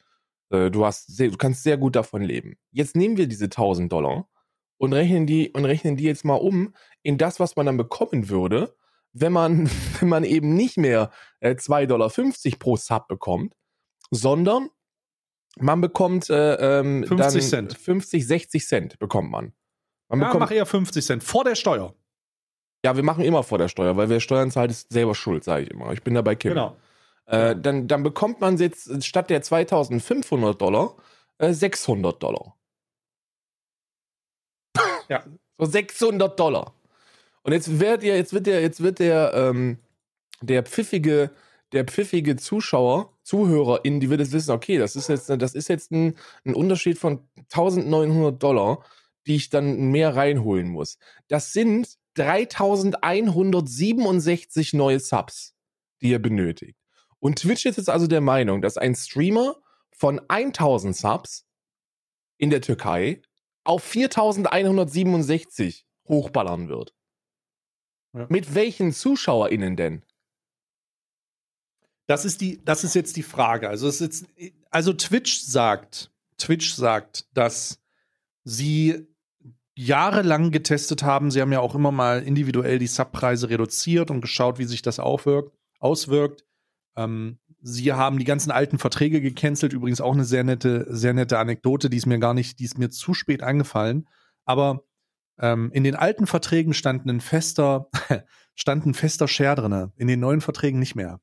Äh, du hast sehr, du kannst sehr gut davon leben. Jetzt nehmen wir diese 1000 Dollar und rechnen die, und rechnen die jetzt mal um in das, was man dann bekommen würde, wenn man, wenn man eben nicht mehr äh, 2,50 Dollar pro Sub bekommt, sondern man bekommt äh, ähm, 50 Cent. 50, 60 Cent bekommt man. man ja, bekommt, mach eher 50 Cent. Vor der Steuer. ja, wir machen immer vor der Steuer, weil wer Steuern zahlt, ist selber schuld, sage ich immer. Ich bin dabei Kim. Genau. Äh, dann, dann bekommt man jetzt statt der 2500 Dollar äh, 600 Dollar. Ja. So 600 Dollar. Und jetzt wird der, jetzt wird der, jetzt wird der, ähm, der pfiffige, der pfiffige Zuschauer, Zuhörer in, die wird jetzt wissen, okay, das ist jetzt, das ist jetzt ein, ein Unterschied von 1900 Dollar, die ich dann mehr reinholen muss. Das sind 3167 neue Subs, die ihr benötigt. Und Twitch ist jetzt also der Meinung, dass ein Streamer von 1000 Subs in der Türkei auf 4167 hochballern wird. Ja. Mit welchen ZuschauerInnen denn? Das ist die, das ist jetzt die Frage. Also, jetzt, also Twitch sagt, Twitch sagt, dass sie jahrelang getestet haben. Sie haben ja auch immer mal individuell die Subpreise reduziert und geschaut, wie sich das aufwirkt, auswirkt. Ähm, sie haben die ganzen alten Verträge gecancelt. Übrigens auch eine sehr nette, sehr nette Anekdote, die ist mir gar nicht, die ist mir zu spät eingefallen. Aber ähm, in den alten Verträgen stand ein fester, stand ein fester Share drinne. In den neuen Verträgen nicht mehr.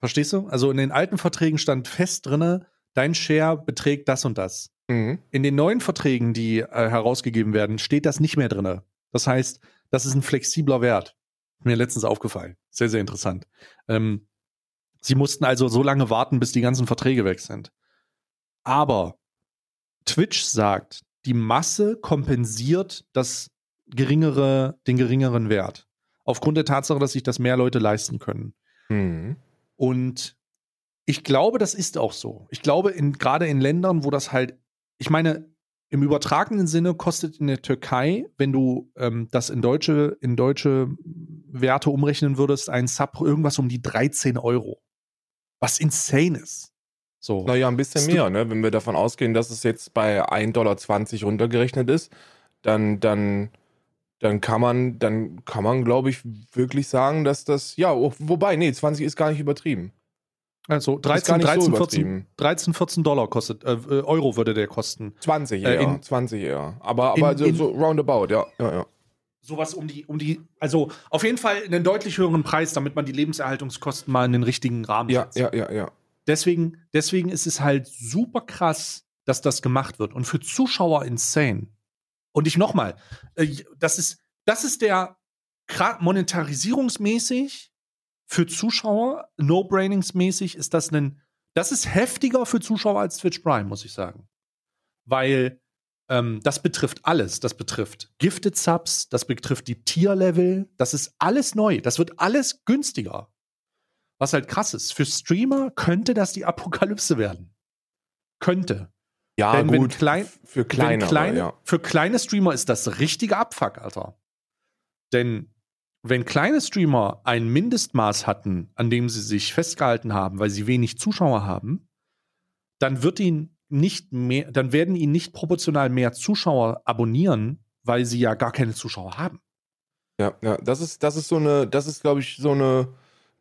Verstehst du? Also in den alten Verträgen stand fest drinne, dein Share beträgt das und das. Mhm. In den neuen Verträgen, die äh, herausgegeben werden, steht das nicht mehr drinne. Das heißt, das ist ein flexibler Wert. Mir letztens aufgefallen. Sehr, sehr interessant. Ähm, sie mussten also so lange warten, bis die ganzen Verträge weg sind. Aber Twitch sagt, die Masse kompensiert das geringere, den geringeren Wert. Aufgrund der Tatsache, dass sich das mehr Leute leisten können. Mhm. Und ich glaube, das ist auch so. Ich glaube, in, gerade in Ländern, wo das halt, ich meine, im übertragenen Sinne kostet in der Türkei, wenn du ähm, das in deutsche, in deutsche Werte umrechnen würdest, ein Sub irgendwas um die 13 Euro. Was insane ist. So. Naja, ein bisschen mehr, ne? Wenn wir davon ausgehen, dass es jetzt bei 1,20 Dollar runtergerechnet ist, dann, dann, dann kann man, dann kann man, glaube ich, wirklich sagen, dass das, ja, wobei, nee, 20 ist gar nicht übertrieben. Also Ist gar 13, nicht so 13, 14, übertrieben. 13, 14 Dollar kostet, äh, äh, Euro würde der kosten. 20 Äh, eher, in- 20 eher. Aber, in- aber so, in- so roundabout, ja, ja, ja. Sowas um die, um die, also auf jeden Fall einen deutlich höheren Preis, damit man die Lebenserhaltungskosten mal in den richtigen Rahmen Ja, setzt. ja, ja, ja. deswegen, deswegen ist es halt super krass, dass das gemacht wird. Und für Zuschauer insane. Und ich nochmal, äh, das ist, das ist der monetarisierungsmäßig für Zuschauer, No-Brainings-mäßig ist das ein, das ist heftiger für Zuschauer als Twitch Prime, muss ich sagen. Weil ähm, das betrifft alles. Das betrifft Gifted Subs, das betrifft die Tier-Level, das ist alles neu. Das wird alles günstiger. Was halt krass ist. Für Streamer könnte das die Apokalypse werden. Könnte. Ja, Wenn- wenn gut, klein- für kleine, Wenn kleine, ja. Für kleine Streamer ist das richtige Abfuck, Alter. Denn wenn kleine Streamer ein Mindestmaß hatten, an dem sie sich festgehalten haben, weil sie wenig Zuschauer haben, dann wird ihn nicht mehr, dann werden ihn nicht proportional mehr Zuschauer abonnieren, weil sie ja gar keine Zuschauer haben. Ja, ja, das ist, das ist so eine, das ist, glaube ich, so eine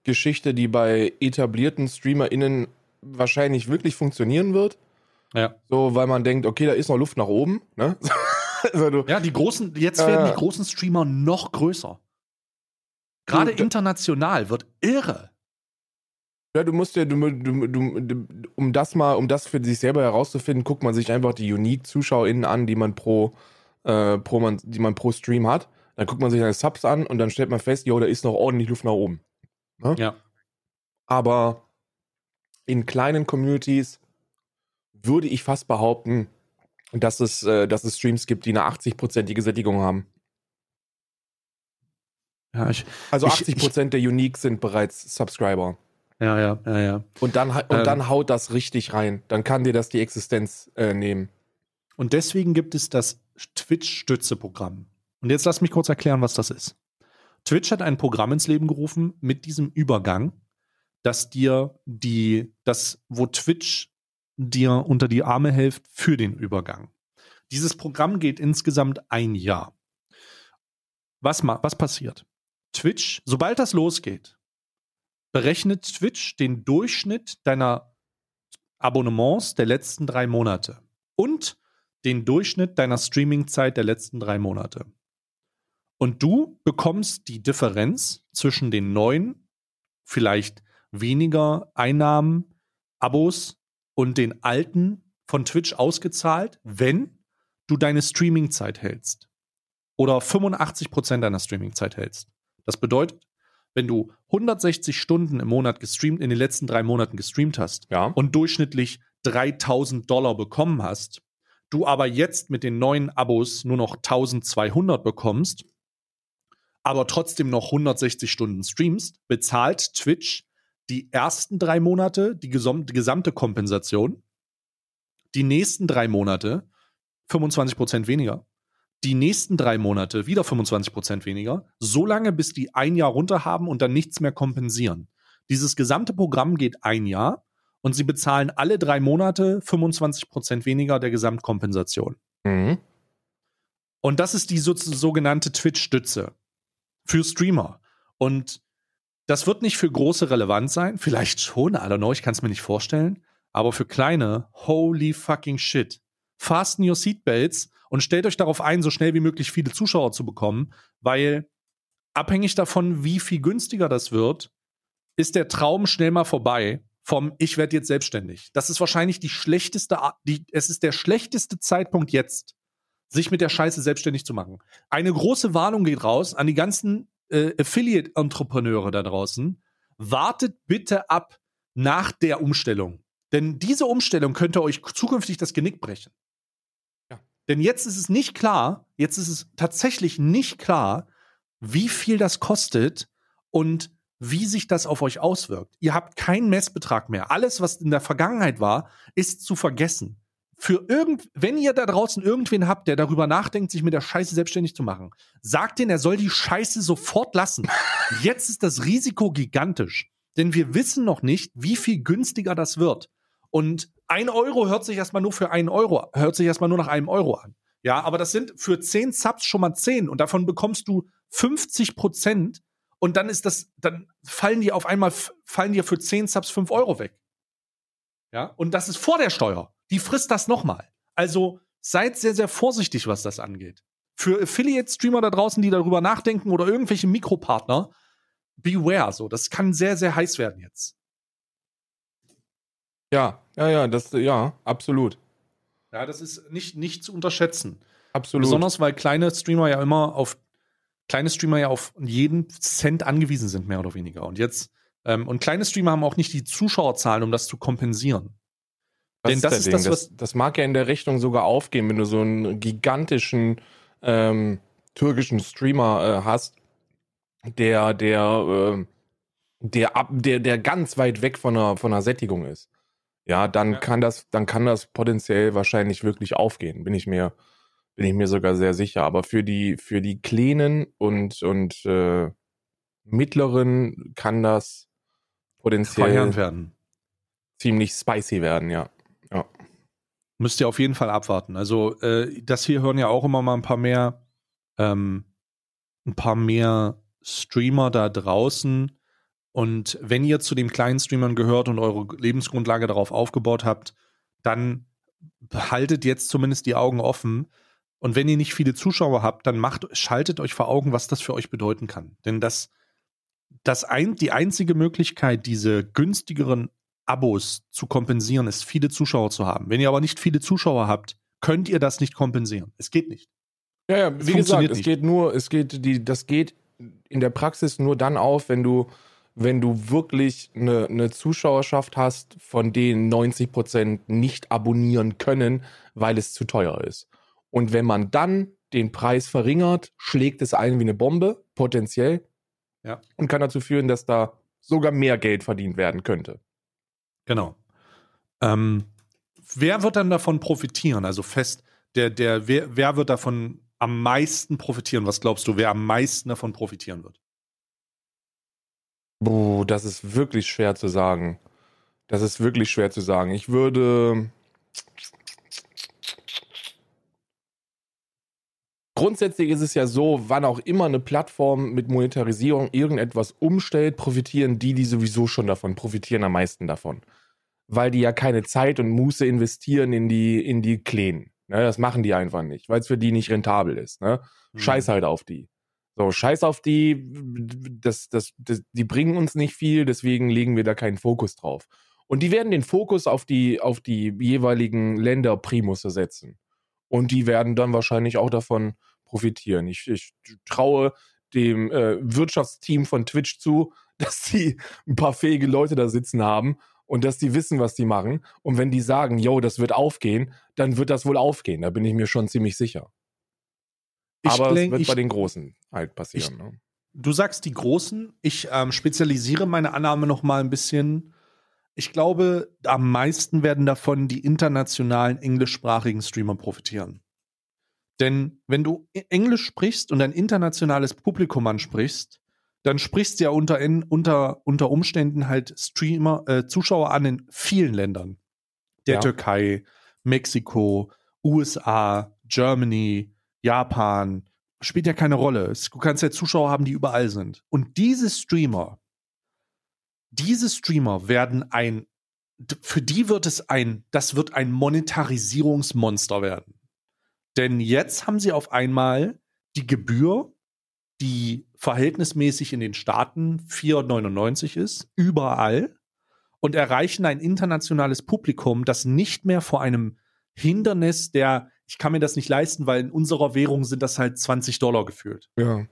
Geschichte, die bei etablierten StreamerInnen wahrscheinlich wirklich funktionieren wird. Ja. So, weil man denkt, okay, da ist noch Luft nach oben, ne? also du, Ja, die großen, jetzt Äh. werden die großen Streamer noch größer. Gerade Du, international wird irre. ja, du musst ja, du, du, du, um das mal, um das für sich selber herauszufinden, guckt man sich einfach die Unique-ZuschauerInnen an, die man pro, äh, pro man, die man pro Stream hat. Dann guckt man sich seine Subs an und dann stellt man fest, jo, da ist noch ordentlich Luft nach oben. Ja. Aber in kleinen Communities würde ich fast behaupten, dass es, äh, dass es Streams gibt, die eine 80-prozentige Sättigung haben. Ja, ich, Also Ich- 80% der Unique sind bereits Subscriber. Ja, ja, ja, ja. Und dann, und Ähm. dann haut das richtig rein. Dann kann dir das die Existenz äh, nehmen. Und deswegen gibt es das Twitch-Stütze-Programm. Und jetzt lass mich kurz erklären, was das ist. Twitch hat ein Programm ins Leben gerufen mit diesem Übergang, dass dir die, das, wo Twitch dir unter die Arme hilft für den Übergang. Dieses Programm geht insgesamt ein Jahr. Was, was passiert? Twitch, sobald das losgeht, berechnet Twitch den Durchschnitt deiner Abonnements der letzten drei Monate und den Durchschnitt deiner Streamingzeit der letzten drei Monate. Und du bekommst die Differenz zwischen den neuen, vielleicht weniger Einnahmen, Abos und den alten von Twitch ausgezahlt, wenn du deine Streamingzeit hältst. Oder 85% deiner Streamingzeit hältst. Das bedeutet, wenn du 160 Stunden im Monat gestreamt, in den letzten drei Monaten gestreamt hast Ja. und durchschnittlich 3000 Dollar bekommen hast, du aber jetzt mit den neuen Abos nur noch 1200 bekommst, aber trotzdem noch 160 Stunden streamst, bezahlt Twitch die ersten drei Monate die gesam- die gesamte Kompensation, die nächsten drei Monate 25% weniger, die nächsten drei Monate wieder 25% weniger, so lange bis die ein Jahr runter haben und dann nichts mehr kompensieren. Dieses gesamte Programm geht ein Jahr und sie bezahlen alle drei Monate 25% weniger der Gesamtkompensation. Mhm. Und das ist die so, sogenannte Twitch-Stütze für Streamer. Und das wird nicht für große relevant sein. Vielleicht schon, I don't know, ich kann es mir nicht vorstellen. Aber für kleine, holy fucking shit. Fasten your seatbelts und stellt euch darauf ein, so schnell wie möglich viele Zuschauer zu bekommen, weil abhängig davon, wie viel günstiger das wird, ist der Traum schnell mal vorbei vom Ich werde jetzt selbstständig. Das ist wahrscheinlich die schlechteste, die, es ist der schlechteste Zeitpunkt jetzt, sich mit der Scheiße selbstständig zu machen. Eine große Warnung geht raus an die ganzen äh, Affiliate-Entrepreneure da draußen. Wartet bitte ab nach der Umstellung. Denn diese Umstellung könnte euch zukünftig das Genick brechen. Ja. Denn jetzt ist es nicht klar, jetzt ist es tatsächlich nicht klar, wie viel das kostet und wie sich das auf euch auswirkt. Ihr habt keinen Messbetrag mehr. Alles, was in der Vergangenheit war, ist zu vergessen. Für irgend, wenn ihr da draußen irgendwen habt, der darüber nachdenkt, sich mit der Scheiße selbstständig zu machen, sagt den, er soll die Scheiße sofort lassen. Jetzt ist das Risiko gigantisch. Denn wir wissen noch nicht, wie viel günstiger das wird. Und ein Euro hört sich erstmal nur für einen Euro, hört sich erstmal nur nach einem Euro an. Ja, aber das sind für 10 Subs schon mal 10 und davon bekommst du 50 Prozent und dann ist das, dann fallen dir auf einmal, fallen dir für 10 Subs 5 Euro weg. Ja, und das ist vor der Steuer. Die frisst das nochmal. Also seid sehr, sehr vorsichtig, was das angeht. Für Affiliate-Streamer da draußen, die darüber nachdenken oder irgendwelche Mikropartner, beware so. Das kann sehr, sehr heiß werden jetzt. Ja, ja, ja, das, ja, absolut. Ja, das ist nicht, nicht zu unterschätzen. Absolut. Besonders weil kleine Streamer ja immer auf kleine Streamer ja auf jeden Cent angewiesen sind, mehr oder weniger. Und jetzt, ähm, und kleine Streamer haben auch nicht die Zuschauerzahlen, um das zu kompensieren. Das Denn das ist das, was- das mag ja in der Rechnung sogar aufgehen, wenn du so einen gigantischen ähm, türkischen Streamer äh, hast, der, der, ähm, der, ab, der, der ganz weit weg von einer, von einer Sättigung ist. Ja, dann Ja. kann das, dann kann das potenziell wahrscheinlich wirklich aufgehen, bin ich mir, bin ich mir sogar sehr sicher. Aber für die, für die kleinen und, und äh, mittleren kann das potenziell verheerend werden. ziemlich spicy werden, ja. Müsst ihr auf jeden Fall abwarten. Also, äh, das hier hören ja auch immer mal ein paar mehr, ähm, ein paar mehr Streamer da draußen. Und wenn ihr zu den kleinen Streamern gehört und eure Lebensgrundlage darauf aufgebaut habt, dann behaltet jetzt zumindest die Augen offen. Und wenn ihr nicht viele Zuschauer habt, dann macht, schaltet euch vor Augen, was das für euch bedeuten kann. Denn das, das ein, die einzige Möglichkeit, diese günstigeren Abos zu kompensieren, ist viele Zuschauer zu haben. Wenn ihr aber nicht viele Zuschauer habt, könnt ihr das nicht kompensieren. Es geht nicht. Ja, ja, Es wie gesagt, funktioniert es nicht. geht nur, es geht, die, das geht in der Praxis nur dann auf, wenn du, wenn du wirklich eine, eine Zuschauerschaft hast, von denen 90 Prozent nicht abonnieren können, weil es zu teuer ist. Und wenn man dann den Preis verringert, schlägt es ein wie eine Bombe, potenziell. Ja. Und kann dazu führen, dass da sogar mehr Geld verdient werden könnte. Genau. Ähm, wer wird dann davon profitieren? Also fest, der, der, wer, wer wird davon am meisten profitieren? Was glaubst du, wer am meisten davon profitieren wird? Boah, das ist wirklich schwer zu sagen. Das ist wirklich schwer zu sagen. Ich würde. Grundsätzlich ist es ja so, wann auch immer eine Plattform mit Monetarisierung irgendetwas umstellt, profitieren die, die sowieso schon davon, profitieren am meisten davon. Weil die ja keine Zeit und Muße investieren in die, in die Kleen. Ne, das machen die einfach nicht, weil es für die nicht rentabel ist. Ne? Mhm. Scheiß halt auf die. So, scheiß auf die, das, das, das, die bringen uns nicht viel, deswegen legen wir da keinen Fokus drauf. Und die werden den Fokus auf die, auf die jeweiligen Länder Primusse setzen. Und die werden dann wahrscheinlich auch davon profitieren. Ich, ich traue dem äh, Wirtschaftsteam von Twitch zu, dass sie ein paar fähige Leute da sitzen haben und dass die wissen, was die machen. Und wenn die sagen, yo, das wird aufgehen, dann wird das wohl aufgehen. Da bin ich mir schon ziemlich sicher. Ich Aber es wird bei den Großen halt passieren. Ich, ne? Du sagst die Großen. Ich ähm, spezialisiere meine Annahme noch mal ein bisschen. Ich glaube, am meisten werden davon die internationalen englischsprachigen Streamer profitieren. Denn wenn du Englisch sprichst und ein internationales Publikum ansprichst, dann sprichst du ja unter, unter, unter Umständen halt Streamer, äh, Zuschauer an in vielen Ländern. Der ja. Türkei, Mexiko, USA, Germany, Japan. Spielt ja keine Rolle. Du kannst ja Zuschauer haben, die überall sind. Und diese Streamer, diese Streamer werden ein, für die wird es ein, das wird ein Monetarisierungsmonster werden. Denn jetzt haben sie auf einmal die Gebühr, die verhältnismäßig in den Staaten 4,99 ist, überall und erreichen ein internationales Publikum, das nicht mehr vor einem Hindernis der, ich kann mir das nicht leisten, weil in unserer Währung sind das halt 20 Dollar gefühlt, ja.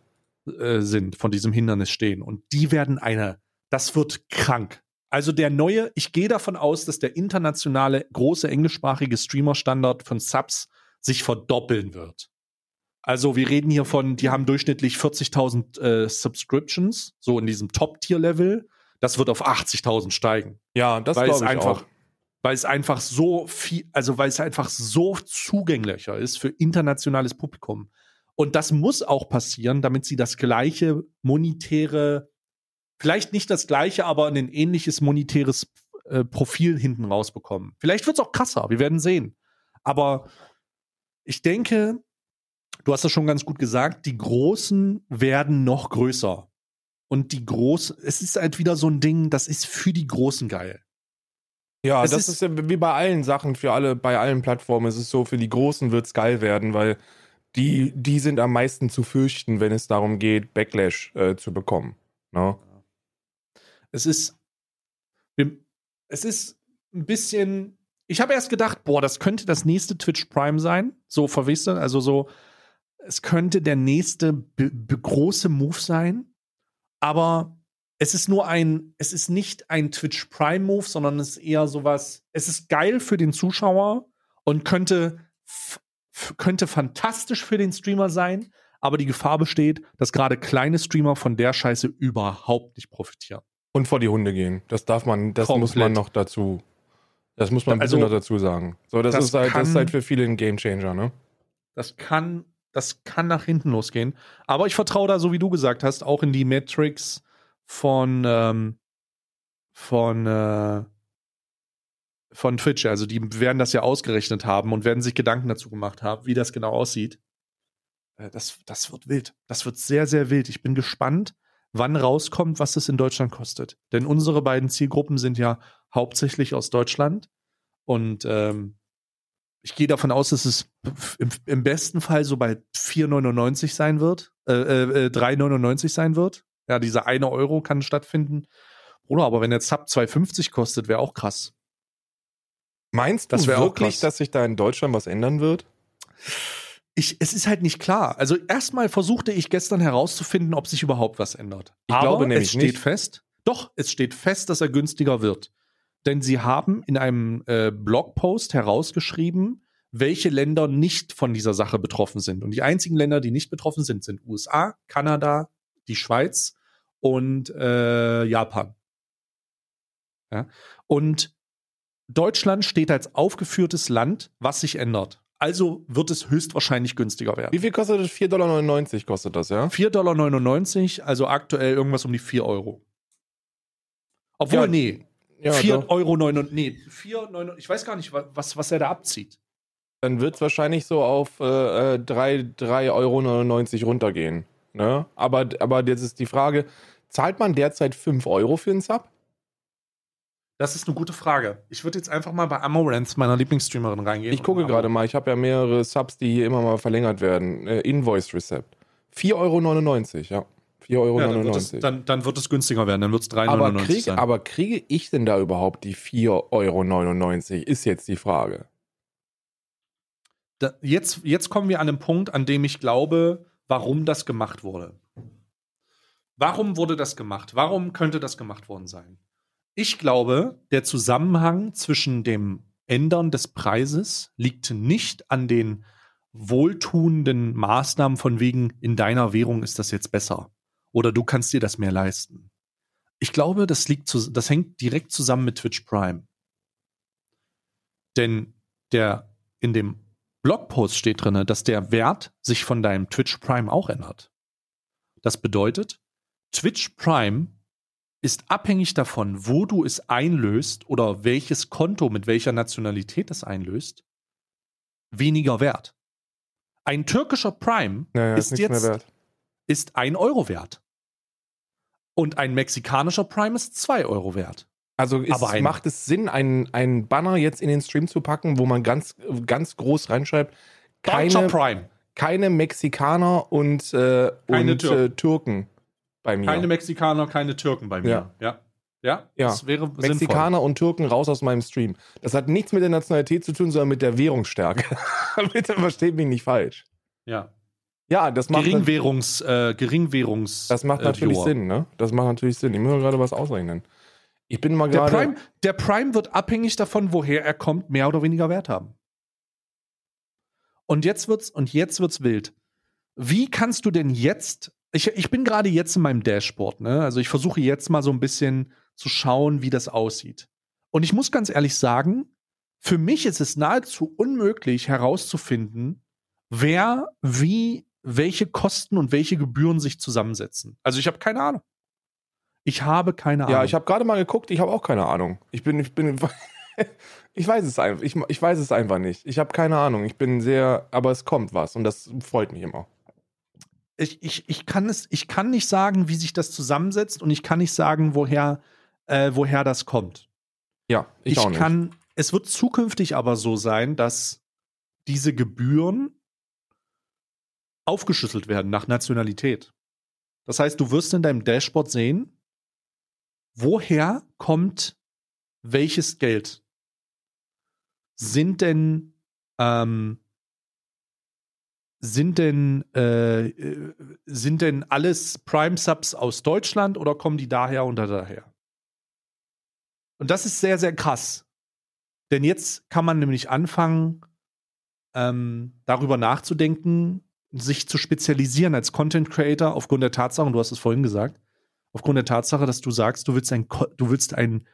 äh, sind, von diesem Hindernis stehen. Und die werden eine, das wird krank. Also der neue, ich gehe davon aus, dass der internationale große englischsprachige Streamer-Standard von Subs sich verdoppeln wird. Also wir reden hier von, die haben durchschnittlich 40.000 äh, Subscriptions, so in diesem Top-Tier-Level. Das wird auf 80.000 steigen. Ja, das glaube ich einfach, auch. Weil es einfach so viel, also weil es einfach so zugänglicher ist für internationales Publikum. Und das muss auch passieren, damit sie das gleiche monetäre, vielleicht nicht das gleiche, aber ein ähnliches monetäres äh, Profil hinten rausbekommen. Vielleicht wird es auch krasser, wir werden sehen. Aber ich denke, du hast das schon ganz gut gesagt, die Großen werden noch größer. Und die Großen, es ist halt wieder so ein Ding, das ist für die Großen geil. Ja, es das ist, ist ja wie bei allen Sachen, für alle, bei allen Plattformen. Es ist so, für die Großen wird es geil werden, weil die, die sind am meisten zu fürchten, wenn es darum geht, Backlash äh, zu bekommen. No? Ne? Es ist, es ist ein bisschen ich habe erst gedacht, boah, das könnte das nächste Twitch Prime sein. So verwisst also so, es könnte der nächste große Move sein. Aber es ist nur ein, es ist nicht ein Twitch Prime Move, sondern es ist eher sowas, es ist geil für den Zuschauer und könnte, könnte fantastisch für den Streamer sein. Aber die Gefahr besteht, dass gerade kleine Streamer von der Scheiße überhaupt nicht profitieren. Und vor die Hunde gehen. Das darf man, das Komplett. muss man noch dazu das muss man also, noch dazu sagen. So, das, das ist halt, das ist halt für viele ein Gamechanger, ne? Das kann, das kann nach hinten losgehen. Aber ich vertraue da, so wie du gesagt hast, auch in die Metrics von, ähm, von, äh, von Twitch. Also die werden das ja ausgerechnet haben und werden sich Gedanken dazu gemacht haben, wie das genau aussieht. Äh, das, das wird wild. Das wird sehr, sehr wild. Ich bin gespannt, wann rauskommt, was es in Deutschland kostet. Denn unsere beiden Zielgruppen sind ja hauptsächlich aus Deutschland. Und ähm, ich gehe davon aus, dass es im, im besten Fall so bei 4,99 sein wird, äh, äh, 3,99 äh, sein wird. Ja, dieser eine Euro kann stattfinden. Oder aber wenn der Sub 2,50 kostet, wäre auch krass. Meinst du das wirklich, dass sich da in Deutschland was ändern wird? ich, es ist halt nicht klar. Also erstmal versuchte ich gestern herauszufinden, ob sich überhaupt was ändert. Ich Aber glaube nämlich es steht nicht. fest. Doch, es steht fest, dass er günstiger wird. Denn sie haben in einem äh, Blogpost herausgeschrieben, welche Länder nicht von dieser Sache betroffen sind. Und die einzigen Länder, die nicht betroffen sind, sind USA, Kanada, die Schweiz und äh, Japan. Ja? Und Deutschland steht als aufgeführtes Land, was sich ändert. Also wird es höchstwahrscheinlich günstiger werden. Wie viel kostet das? 4,99 Dollar kostet das, ja? 4,99 Dollar, also aktuell irgendwas um die 4 Euro. Obwohl, Ja, nee, Ja, 4 doch. Euro, 99, nee, 4, 99, ich weiß gar nicht, wa- was, was er da abzieht. Dann wird es wahrscheinlich so auf äh, äh, 3 3,99 Euro runtergehen. Ne? Aber, aber jetzt ist die Frage, zahlt man derzeit 5 Euro für einen Sub? Das ist eine gute Frage. Ich würde jetzt einfach mal bei Amaranth, meiner Lieblingsstreamerin, reingehen. Ich gucke gerade mal, ich habe ja mehrere Subs, die hier immer mal verlängert werden. Äh, Invoice Recept. 4,99 Euro, ja. 4,99 Euro. Ja, dann, wird es, dann, dann wird es günstiger werden, dann wird es 3,99 aber, krieg, sein. aber kriege ich denn da überhaupt die 4,99 Euro? Ist jetzt die Frage. da, jetzt, jetzt kommen wir an den Punkt, an dem ich glaube, warum das gemacht wurde. Warum wurde das gemacht? Warum könnte das gemacht worden sein? Ich glaube, der Zusammenhang zwischen dem Ändern des Preises liegt nicht an den wohltuenden Maßnahmen von wegen, in deiner Währung ist das jetzt besser. Oder du kannst dir das mehr leisten. Ich glaube, das liegt zu, das hängt direkt zusammen mit Twitch Prime. Denn der in dem Blogpost steht drin, dass der Wert sich von deinem Twitch Prime auch ändert. Das bedeutet, Twitch Prime ist abhängig davon, wo du es einlöst oder welches Konto mit welcher Nationalität es einlöst, weniger wert. Ein türkischer Prime Naja, ist, nichts jetzt mehr wert. Ist ein Euro wert. Und ein mexikanischer Prime ist zwei Euro wert. Also ist, Aber ein- macht es Sinn, einen, einen Banner jetzt in den Stream zu packen, wo man ganz, ganz groß reinschreibt, keine, Prime. keine Mexikaner und, äh, Keine und Türken. Äh, Türken bei mir. Keine Mexikaner, keine Türken bei mir. Ja. Ja. Ja, Ja. das wäre sinnvoll. Mexikaner und Türken raus aus meinem Stream. Das hat nichts mit der Nationalität zu tun, sondern mit der Währungsstärke. Bitte versteht mich nicht falsch. Ja. Ja, das macht, Geringwährungs, äh, Geringwährungs. das macht äh, natürlich Viewer. Sinn, ne? Das macht natürlich Sinn. Ich muss mir gerade was ausrechnen. Ich bin mal Der gerade. Prime, der Prime wird abhängig davon, woher er kommt, mehr oder weniger Wert haben. Und jetzt wird's, und jetzt wird's wild. Wie kannst du denn jetzt, ich, ich bin gerade jetzt in meinem Dashboard, ne? Also ich versuche jetzt mal so ein bisschen zu schauen, wie das aussieht. Und ich muss ganz ehrlich sagen, für mich ist es nahezu unmöglich herauszufinden, wer wie welche Kosten und welche Gebühren sich zusammensetzen. Also ich habe keine Ahnung. Ich habe keine Ahnung. Ja, ich habe gerade mal geguckt, ich habe auch keine Ahnung. Ich bin, ich bin, ich weiß es einfach, ich, ich weiß es einfach nicht. Ich habe keine Ahnung. Ich bin sehr, aber es kommt was und das freut mich immer. ich, ich, ich, kann es, ich kann nicht sagen, wie sich das zusammensetzt und ich kann nicht sagen, woher, äh, woher das kommt. Ja, ich, Ich, auch nicht. kann, es wird zukünftig aber so sein, dass diese Gebühren aufgeschlüsselt werden nach Nationalität. Das heißt, du wirst in deinem Dashboard sehen, woher kommt welches Geld. Sind denn ähm, sind denn äh, äh, sind denn alles Prime Subs aus Deutschland oder kommen die daher oder daher? Und das ist sehr sehr krass, denn jetzt kann man nämlich anfangen ähm, darüber nachzudenken, sich zu spezialisieren als Content Creator aufgrund der Tatsache, und du hast es vorhin gesagt, aufgrund der Tatsache, dass du sagst, du willst ein, du willst ein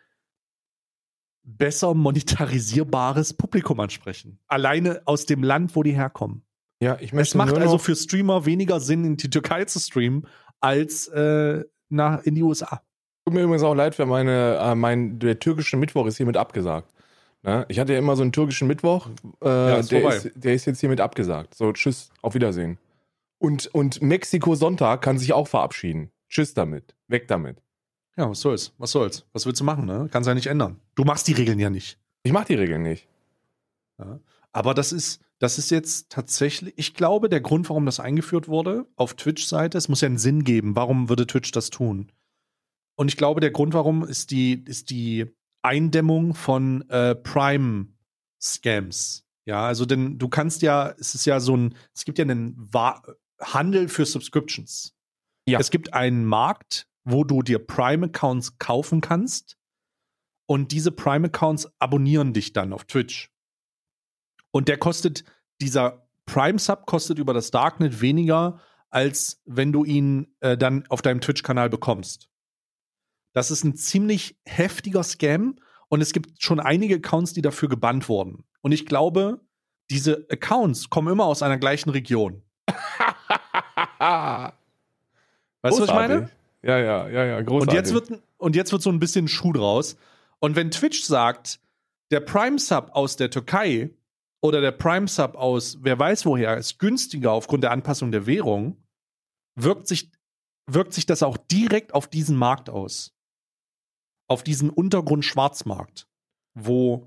besser monetarisierbares Publikum ansprechen. Alleine aus dem Land, wo die herkommen. ja, ich Es möchte macht nur also für Streamer weniger Sinn, in die Türkei zu streamen, als äh, nach, in die USA. tut mir übrigens auch leid für meine, äh, mein, der türkische Mittwoch ist hiermit abgesagt. Ne? Ich hatte ja immer so einen türkischen Mittwoch, äh, ist der, ist, der ist jetzt hiermit abgesagt. So, tschüss, auf Wiedersehen. Und, und Mexiko Sonntag kann sich auch verabschieden. Tschüss damit, weg damit. Ja, was soll's? Was soll's? Was willst du machen, ne? Kannst ja nicht ändern. Du machst die Regeln ja nicht. Ich mach die Regeln nicht. Ja. Aber das ist, das ist jetzt tatsächlich, ich glaube, der Grund, warum das eingeführt wurde auf Twitch-Seite, es muss ja einen Sinn geben. Warum würde Twitch das tun? Und ich glaube, der Grund, warum ist die, ist die Eindämmung von äh, Prime-Scams. Ja, also denn du kannst ja, es ist ja so ein, es gibt ja einen Wa Handel für Subscriptions. Ja. Es gibt einen Markt, wo du dir Prime-Accounts kaufen kannst und diese Prime-Accounts abonnieren dich dann auf Twitch. Und der kostet, dieser Prime-Sub kostet über das Darknet weniger, als wenn du ihn äh, dann auf deinem Twitch-Kanal bekommst. Das ist ein ziemlich heftiger Scam und es gibt schon einige Accounts, die dafür gebannt wurden. Und ich glaube, diese Accounts kommen immer aus einer gleichen Region. weißt du, was ich meine? Ja, ja, ja, ja, großartig. Und jetzt wird, und jetzt wird so ein bisschen Schuh draus. Und wenn Twitch sagt, der Prime Sub aus der Türkei oder der Prime Sub aus wer weiß woher ist günstiger aufgrund der Anpassung der Währung, wirkt sich, wirkt sich das auch direkt auf diesen Markt aus. Auf diesen Untergrund-Schwarzmarkt, wo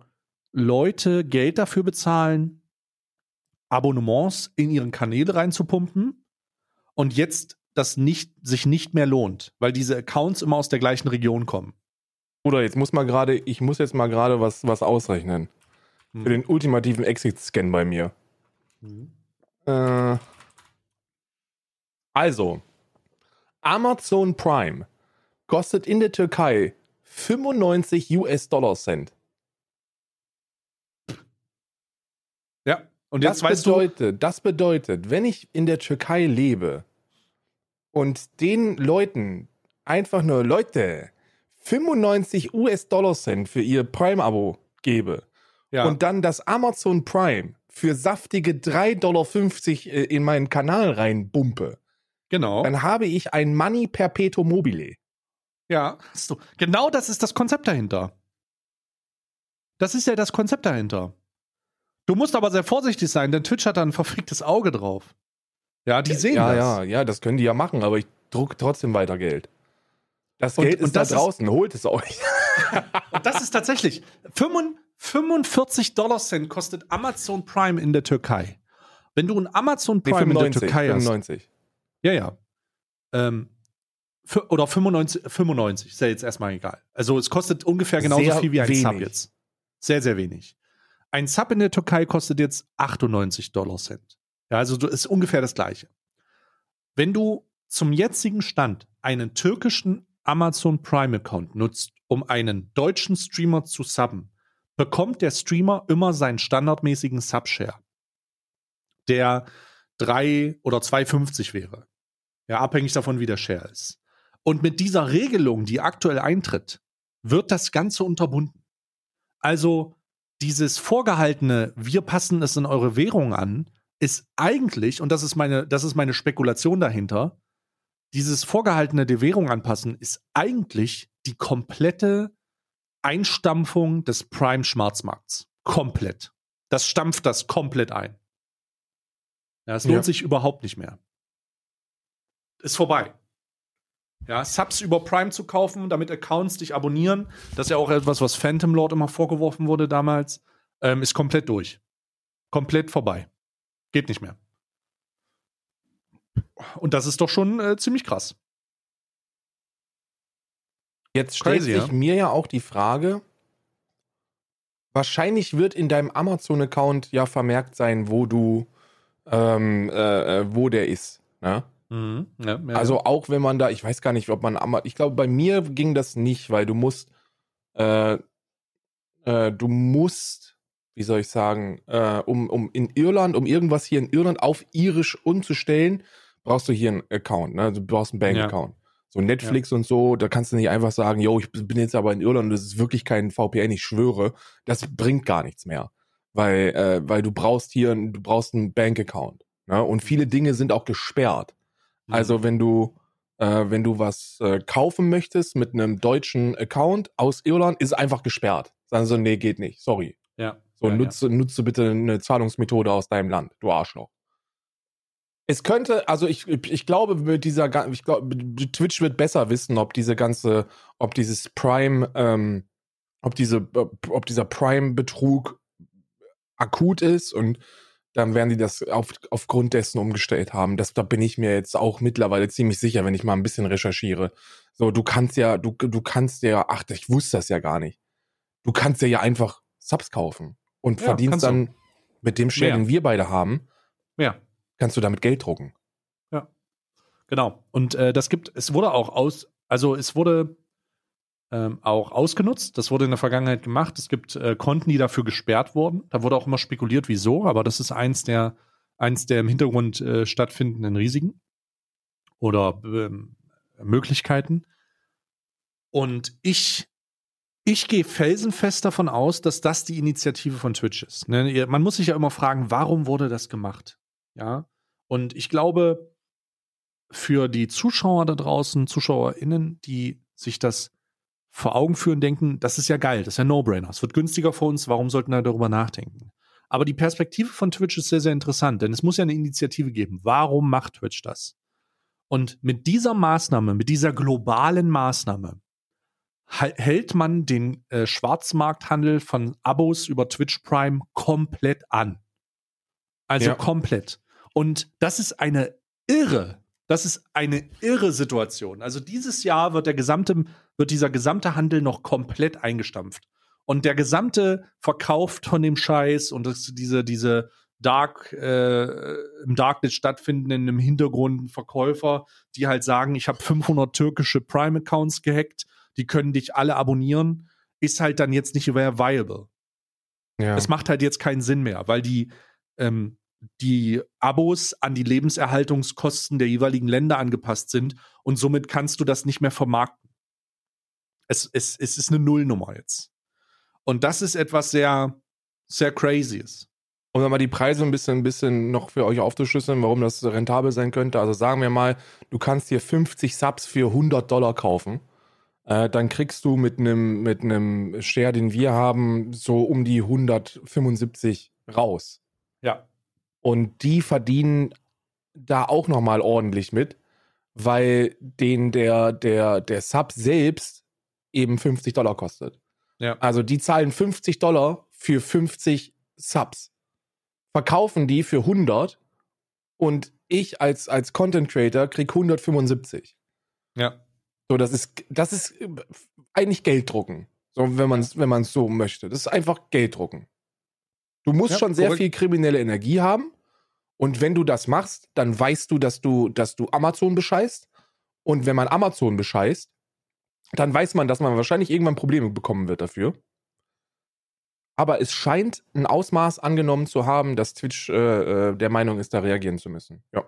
Leute Geld dafür bezahlen, Abonnements in ihren Kanäle reinzupumpen und jetzt das nicht, sich nicht mehr lohnt, weil diese Accounts immer aus der gleichen Region kommen. Oder jetzt muss mal gerade, ich muss jetzt mal gerade was, was ausrechnen. Hm. Für den ultimativen Exit-Scan bei mir. Hm. Äh, also, Amazon Prime kostet in der Türkei 95 US-Dollar Cent. Ja, und jetzt das weißt bedeutet, du. Das bedeutet, wenn ich in der Türkei lebe und den Leuten einfach nur Leute 95 US-Dollar Cent für ihr Prime-Abo gebe ja. und dann das Amazon Prime für saftige 3,50 Dollar äh, in meinen Kanal reinbumpe, genau. dann habe ich ein Money Perpetuum mobile. Ja, hast du. Genau das ist das Konzept dahinter. Das ist ja das Konzept dahinter. Du musst aber sehr vorsichtig sein, denn Twitch hat da ein verficktes Auge drauf. Ja, die sehen ja, das. Ja, ja, das können die ja machen, aber ich druck trotzdem weiter Geld. Das Geld und, ist und da draußen, ist, holt es euch. und das ist tatsächlich 45 Dollar Cent kostet Amazon Prime in der Türkei. Wenn du ein Amazon Prime nee, 95, in der Türkei 95. hast. Ja, ja. Ähm, oder 95, 95, ist ja jetzt erstmal egal. Also es kostet ungefähr genauso sehr viel wie ein wenig. Sub jetzt. Sehr, sehr wenig. Ein Sub in der Türkei kostet jetzt 98 Dollar Cent. Ja, also ist ungefähr das gleiche. Wenn du zum jetzigen Stand einen türkischen Amazon Prime Account nutzt, um einen deutschen Streamer zu subben, bekommt der Streamer immer seinen standardmäßigen Subshare, der 3 oder 2,50 wäre. Ja, abhängig davon, wie der Share ist. Und mit dieser Regelung, die aktuell eintritt, wird das Ganze unterbunden. Also dieses vorgehaltene, wir passen es in eure Währung an, ist eigentlich, und das ist meine, das ist meine Spekulation dahinter, dieses vorgehaltene der Währung anpassen ist eigentlich die komplette Einstampfung des Prime-Schwarzmarkts. Komplett. Das stampft das komplett ein. Ja, es lohnt ja. sich überhaupt nicht mehr. Ist vorbei. Ja, Subs über Prime zu kaufen, damit Accounts dich abonnieren, das ist ja auch etwas, was Phantom Lord immer vorgeworfen wurde damals, ähm, ist komplett durch. Komplett vorbei. Geht nicht mehr. Und das ist doch schon äh, ziemlich krass. Jetzt stellt Crazy, sich ja? mir ja auch die Frage, wahrscheinlich wird in deinem Amazon-Account ja vermerkt sein, wo du, ähm, äh, äh wo der ist. Ne? Mhm, ja, ja. Also auch wenn man da, ich weiß gar nicht, ob man, ich glaube, bei mir ging das nicht, weil du musst, äh, äh, du musst, wie soll ich sagen, äh, um, um in Irland, um irgendwas hier in Irland auf irisch umzustellen, brauchst du hier einen Account, ne? Du brauchst einen Bank-Account. Ja. So Netflix und so, da kannst du nicht einfach sagen, yo, ich bin jetzt aber in Irland und das ist wirklich kein VPN, ich schwöre, das bringt gar nichts mehr. Weil, äh, weil du brauchst hier, du brauchst einen Bank-Account. Ne? Und viele Dinge sind auch gesperrt. Also wenn du äh, wenn du was äh, kaufen möchtest mit einem deutschen Account aus Irland, ist es einfach gesperrt. Sagen sie so, nee, geht nicht, sorry. Ja. So, ja, nutze, ja. nutze bitte eine Zahlungsmethode aus deinem Land, du Arschloch. Es könnte, also ich, ich glaube, mit dieser, ich glaube, Twitch wird besser wissen, ob diese ganze, ob dieses Prime, ähm, ob diese, ob dieser Prime-Betrug akut ist und dann werden die das auf, aufgrund dessen umgestellt haben. Das, da bin ich mir jetzt auch mittlerweile ziemlich sicher, wenn ich mal ein bisschen recherchiere. So, du kannst ja, du, du kannst ja, ach, ich wusste das ja gar nicht. Du kannst ja, ja einfach Subs kaufen und ja, verdienst dann du. mit dem Share, den wir beide haben, ja. kannst du damit Geld drucken. Ja. Genau. Und äh, das gibt, es wurde auch aus, also es wurde ähm, auch ausgenutzt. Das wurde in der Vergangenheit gemacht. Es gibt äh, Konten, die dafür gesperrt wurden. Da wurde auch immer spekuliert, wieso, aber das ist eins der, eins der im Hintergrund äh, stattfindenden Risiken oder ähm, Möglichkeiten. Und ich, ich gehe felsenfest davon aus, dass das die Initiative von Twitch ist. Ne? Man muss sich ja immer fragen, warum wurde das gemacht? Ja. Und ich glaube, für die Zuschauer da draußen, ZuschauerInnen, die sich das vor Augen führen, denken, das ist ja geil, das ist ja No-Brainer. Es wird günstiger für uns, warum sollten wir darüber nachdenken? Aber die Perspektive von Twitch ist sehr, sehr interessant, denn es muss ja eine Initiative geben. Warum macht Twitch das? Und mit dieser Maßnahme, mit dieser globalen Maßnahme, hält man den äh, Schwarzmarkthandel von Abos über Twitch Prime komplett an. Also ja. komplett. Und das ist eine irre, das ist eine irre Situation. Also dieses Jahr wird der gesamte, wird dieser gesamte Handel noch komplett eingestampft. Und der gesamte Verkauf von dem Scheiß und das, diese, diese Dark, äh, im Darknet stattfindenden im Hintergrund Verkäufer, die halt sagen, ich habe 500 türkische Prime-Accounts gehackt, die können dich alle abonnieren, ist halt dann jetzt nicht mehr viable. Ja. Es macht halt jetzt keinen Sinn mehr, weil die, ähm, die Abos an die Lebenserhaltungskosten der jeweiligen Länder angepasst sind und somit kannst du das nicht mehr vermarkten. Es, es, es ist eine Nullnummer jetzt. Und das ist etwas sehr, sehr crazyes. Um dann mal die Preise ein bisschen, ein bisschen noch für euch aufzuschlüsseln, warum das rentabel sein könnte. Also sagen wir mal, du kannst dir 50 Subs für 100 Dollar kaufen. Äh, dann kriegst du mit einem mit einem Share, den wir haben, so um die 175 raus. Ja. Und die verdienen da auch noch mal ordentlich mit, weil den der der der Sub selbst eben 50 Dollar kostet. Ja. Also die zahlen 50 Dollar für 50 Subs, verkaufen die für 100 und ich als, als Content Creator krieg 175. Ja. So, das ist, das ist eigentlich Gelddrucken. So, wenn man es wenn so möchte. Das ist einfach Gelddrucken. Du musst ja, schon sehr korrekt. viel kriminelle Energie haben. Und wenn du das machst, dann weißt du, dass du, dass du Amazon bescheißt. Und wenn man Amazon bescheißt, dann weiß man, dass man wahrscheinlich irgendwann Probleme bekommen wird dafür. Aber es scheint ein Ausmaß angenommen zu haben, dass Twitch äh, äh, der Meinung ist, da reagieren zu müssen. Ja.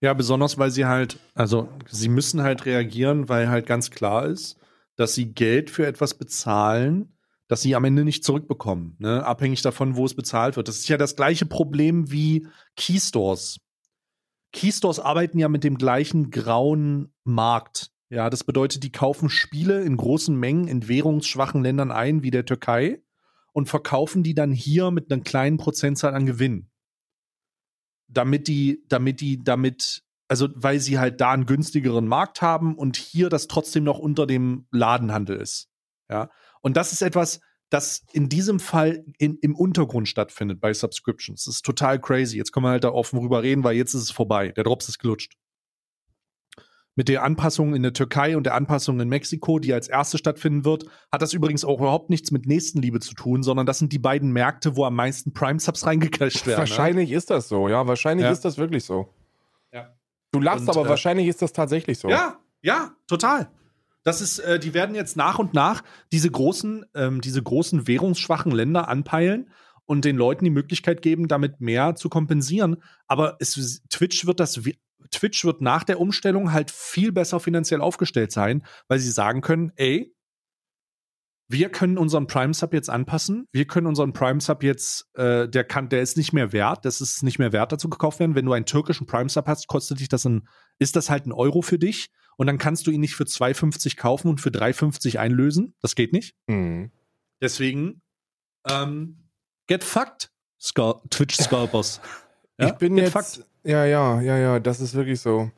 Ja, besonders weil sie halt, also sie müssen halt reagieren, weil halt ganz klar ist, dass sie Geld für etwas bezahlen, das sie am Ende nicht zurückbekommen, ne? abhängig davon, wo es bezahlt wird. Das ist ja das gleiche Problem wie Keystores. Keystores arbeiten ja mit dem gleichen grauen Markt. Ja, das bedeutet, die kaufen Spiele in großen Mengen in währungsschwachen Ländern ein, wie der Türkei, und verkaufen die dann hier mit einer kleinen Prozentzahl an Gewinn. Damit die, damit die, damit, also weil sie halt da einen günstigeren Markt haben und hier das trotzdem noch unter dem Ladenhandel ist. Ja. Und das ist etwas, das in diesem Fall in, im Untergrund stattfindet bei Subscriptions. Das ist total crazy. Jetzt können wir halt da offen rüber reden, weil jetzt ist es vorbei. Der Drops ist gelutscht mit der Anpassung in der Türkei und der Anpassung in Mexiko, die als erste stattfinden wird, hat das übrigens auch überhaupt nichts mit Nächstenliebe zu tun, sondern das sind die beiden Märkte, wo am meisten Prime-Subs reingecasht werden. Ne? Wahrscheinlich ne? ist das so, ja. Wahrscheinlich ja. ist das wirklich so. Ja. Du lachst, und, aber äh, wahrscheinlich ist das tatsächlich so. Ja, ja, total. Das ist, äh, die werden jetzt nach und nach diese großen, ähm, diese großen währungsschwachen Länder anpeilen und den Leuten die Möglichkeit geben, damit mehr zu kompensieren. Aber es, Twitch wird das Twitch wird nach der Umstellung halt viel besser finanziell aufgestellt sein, weil sie sagen können, ey, wir können unseren Prime Sub jetzt anpassen. Wir können unseren Prime Sub jetzt, äh, der kann, der ist nicht mehr wert. Das ist nicht mehr wert, dazu gekauft werden. Wenn du einen türkischen Prime Sub hast, kostet dich das ein, ist das halt ein Euro für dich. Und dann kannst du ihn nicht für 2,50 kaufen und für 3,50 einlösen. Das geht nicht. Mhm. Deswegen, ähm, get fucked, Scar Twitch Scalpers. ja? Ich bin get jetzt, fucked. Ja, ja, ja, ja, das ist wirklich so.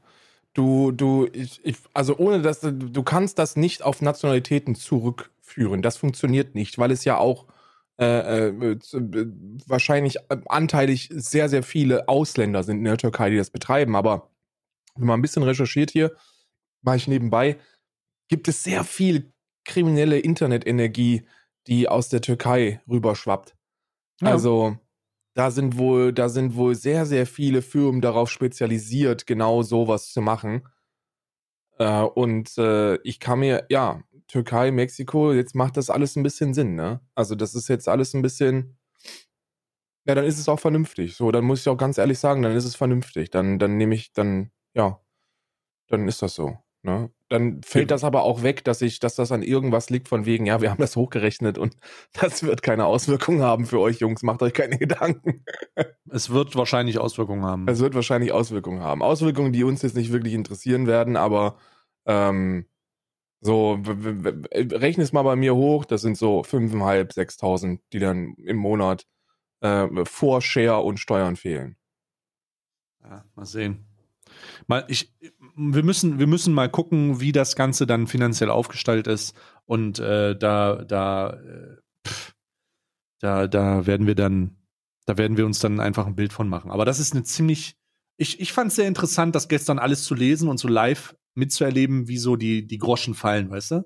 Du, du, ich, ich, also ohne dass du kannst das nicht auf Nationalitäten zurückführen. Das funktioniert nicht, weil es ja auch äh, äh, wahrscheinlich anteilig sehr, sehr viele Ausländer sind in der Türkei, die das betreiben. Aber wenn man ein bisschen recherchiert hier, mache ich nebenbei, gibt es sehr viel kriminelle Internetenergie, die aus der Türkei rüberschwappt. Ja. Also da sind wohl, da sind wohl sehr, sehr viele Firmen darauf spezialisiert, genau sowas zu machen. Äh, und äh, ich kann mir, ja, Türkei, Mexiko, jetzt macht das alles ein bisschen Sinn, ne? Also das ist jetzt alles ein bisschen, ja, dann ist es auch vernünftig. So, dann muss ich auch ganz ehrlich sagen, dann ist es vernünftig. Dann, dann nehme ich, dann, ja, dann ist das so. Ne? Dann fällt das aber auch weg, dass ich, dass das an irgendwas liegt von wegen, ja, wir haben das hochgerechnet und das wird keine Auswirkungen haben für euch Jungs. Macht euch keine Gedanken. Es wird wahrscheinlich Auswirkungen haben. Es wird wahrscheinlich Auswirkungen haben. Auswirkungen, die uns jetzt nicht wirklich interessieren werden, aber ähm, so, rechne es mal bei mir hoch, das sind so 5.500, 6.000, die dann im Monat äh, vor Share und Steuern fehlen. Ja, mal sehen. Mal, ich, wir müssen, wir müssen mal gucken, wie das Ganze dann finanziell aufgestellt ist. Und äh, da, da, äh, pff, da, da werden wir dann, da werden wir uns dann einfach ein Bild von machen. Aber das ist eine ziemlich, ich, ich fand es sehr interessant, das gestern alles zu lesen und so live mitzuerleben, wie so die, die Groschen fallen, weißt du?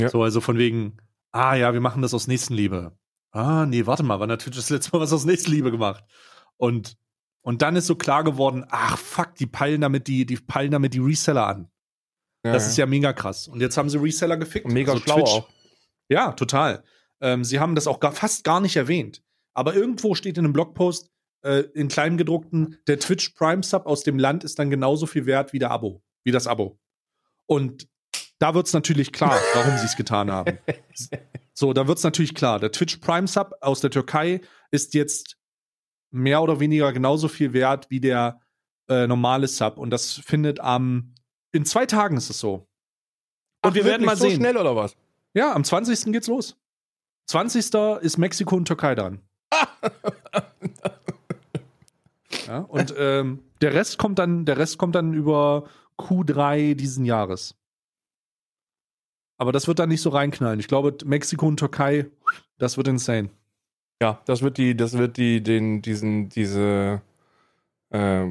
Ja. So, also von wegen, ah ja, wir machen das aus Nächstenliebe. Ah, nee, warte mal, wann hat Twitch das letzte Mal was aus Nächstenliebe gemacht? Und und dann ist so klar geworden, ach fuck, die peilen damit die, die peilen damit die Reseller an. Ja, das ist ja mega krass. Und jetzt haben sie Reseller gefickt. Und mega also schlau Twitch. auch. Ja, total. Ähm, sie haben das auch gar, fast gar nicht erwähnt. Aber irgendwo steht in einem Blogpost, äh, in kleingedruckten, der Twitch Prime Sub aus dem Land ist dann genauso viel wert wie der Abo, wie das Abo. Und da wird es natürlich klar, warum sie es getan haben. So, da wird es natürlich klar. Der Twitch Prime Sub aus der Türkei ist jetzt mehr oder weniger genauso viel wert wie der äh, normale Sub. Und das findet am, in zwei Tagen ist es so. Und Ach, wir werden mal so sehen. schnell oder was? Ja, am 20. geht's los. 20. ist Mexiko und Türkei dran. ja, und ähm, der Rest kommt dann, der Rest kommt dann über Q3 diesen Jahres. Aber das wird dann nicht so reinknallen. Ich glaube, Mexiko und Türkei, das wird insane. Ja, das wird die, das wird die, den, diesen, diese, äh,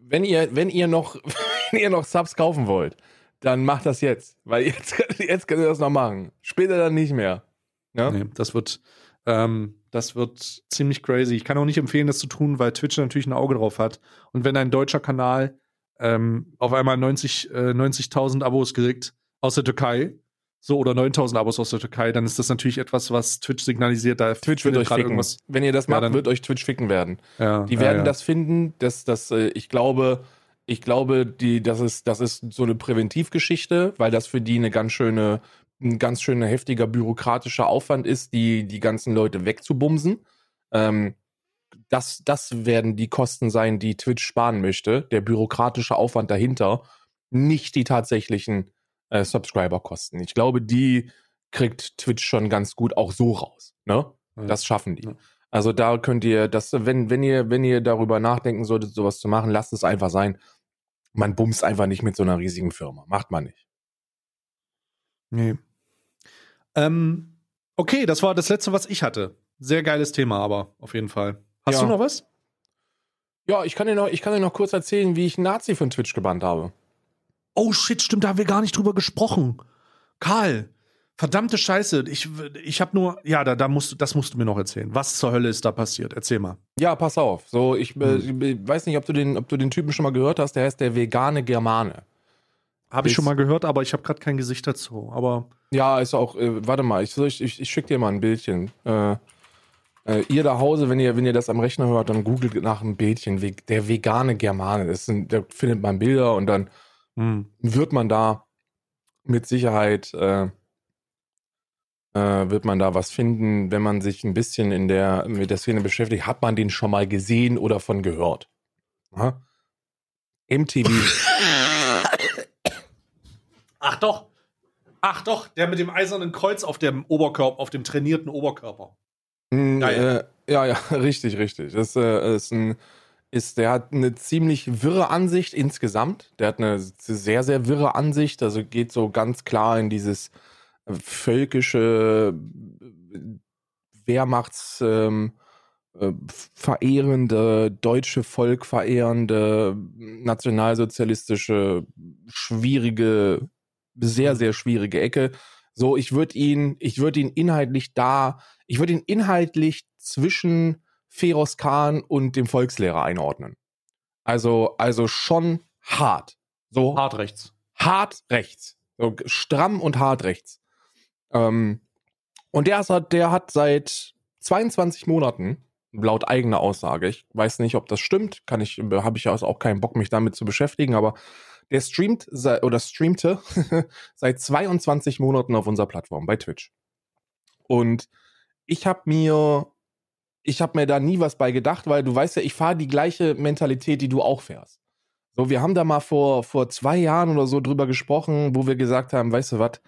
wenn ihr, wenn ihr noch, wenn ihr noch Subs kaufen wollt, dann macht das jetzt, weil jetzt, jetzt könnt ihr das noch machen. Später dann nicht mehr. Ja? Nee, das wird, ähm, das wird ziemlich crazy. Ich kann auch nicht empfehlen, das zu tun, weil Twitch natürlich ein Auge drauf hat. Und wenn ein deutscher Kanal ähm, auf einmal 90, äh, 90.000 Abos kriegt aus der Türkei, so oder 9000 Abos aus der Türkei, dann ist das natürlich etwas, was Twitch signalisiert. Da Twitch wird euch ficken. Irgendwas. Wenn ihr das macht, ja, wird euch Twitch ficken werden. Ja, die werden ja, das finden, dass das, äh, ich glaube, ich glaube, die, das ist, das ist so eine Präventivgeschichte, weil das für die eine ganz schöne, ein ganz schöner heftiger bürokratischer Aufwand ist, die die ganzen Leute wegzubumsen. Ähm, das, das werden die Kosten sein, die Twitch sparen möchte, der bürokratische Aufwand dahinter, nicht die tatsächlichen äh, Subscriber-Kosten. Ich glaube, die kriegt Twitch schon ganz gut auch so raus. Ne? Ja. Das schaffen die. Ja. Also da könnt ihr das, wenn, wenn ihr, wenn ihr darüber nachdenken solltet, sowas zu machen, lasst es einfach sein. Man bumst einfach nicht mit so einer riesigen Firma. Macht man nicht. Nee. Ähm, okay, das war das letzte, was ich hatte. Sehr geiles Thema, aber auf jeden Fall. Hast ja. du noch was? Ja, ich kann dir noch, ich kann dir noch kurz erzählen, wie ich Nazi von Twitch gebannt habe. Oh shit, stimmt, da haben wir gar nicht drüber gesprochen. Karl, verdammte Scheiße. Ich, ich habe nur, ja, da, da musst, das musst du mir noch erzählen. Was zur Hölle ist da passiert? Erzähl mal. Ja, pass auf. So, ich, äh, hm. ich weiß nicht, ob du, den, ob du den Typen schon mal gehört hast. Der heißt der vegane Germane. Habe ich schon mal gehört, aber ich habe gerade kein Gesicht dazu. Aber ja, ist auch. Äh, warte mal, ich, ich, ich, schicke dir mal ein Bildchen. Äh, äh, ihr da Hause, wenn ihr, wenn ihr das am Rechner hört, dann googelt nach einem Bildchen. Der vegane Germane. Das sind, da findet man Bilder und dann hm. wird man da mit Sicherheit äh, äh, wird man da was finden, wenn man sich ein bisschen in der mit der Szene beschäftigt. Hat man den schon mal gesehen oder von gehört? Aha. MTV. Ach doch. Ach doch, der mit dem eisernen Kreuz auf dem Oberkörper, auf dem trainierten Oberkörper. Mm, äh, ja, ja, richtig, richtig. Das äh, ist ein ist, der hat eine ziemlich wirre Ansicht insgesamt. Der hat eine sehr, sehr wirre Ansicht. Also geht so ganz klar in dieses äh, völkische äh, Wehrmachts ähm, äh, verehrende, deutsche Volk verehrende, nationalsozialistische, schwierige, sehr, sehr schwierige Ecke. So, ich würde ihn, ich würde ihn inhaltlich da, ich würde ihn inhaltlich zwischen Feroz Khan und dem Volkslehrer einordnen. Also, also schon hart. So hart rechts. Hart rechts. So stramm und hart rechts. Ähm, und der hat, der hat seit 22 Monaten, laut eigener Aussage, ich weiß nicht, ob das stimmt, kann ich, habe ich also auch keinen Bock, mich damit zu beschäftigen, aber Der streamt oder streamte seit 22 Monaten auf unserer Plattform bei Twitch. Und ich habe mir, ich habe mir da nie was bei gedacht, weil du weißt ja, ich fahre die gleiche Mentalität, die du auch fährst. So, wir haben da mal vor, vor zwei Jahren oder so drüber gesprochen, wo wir gesagt haben, weißt du was,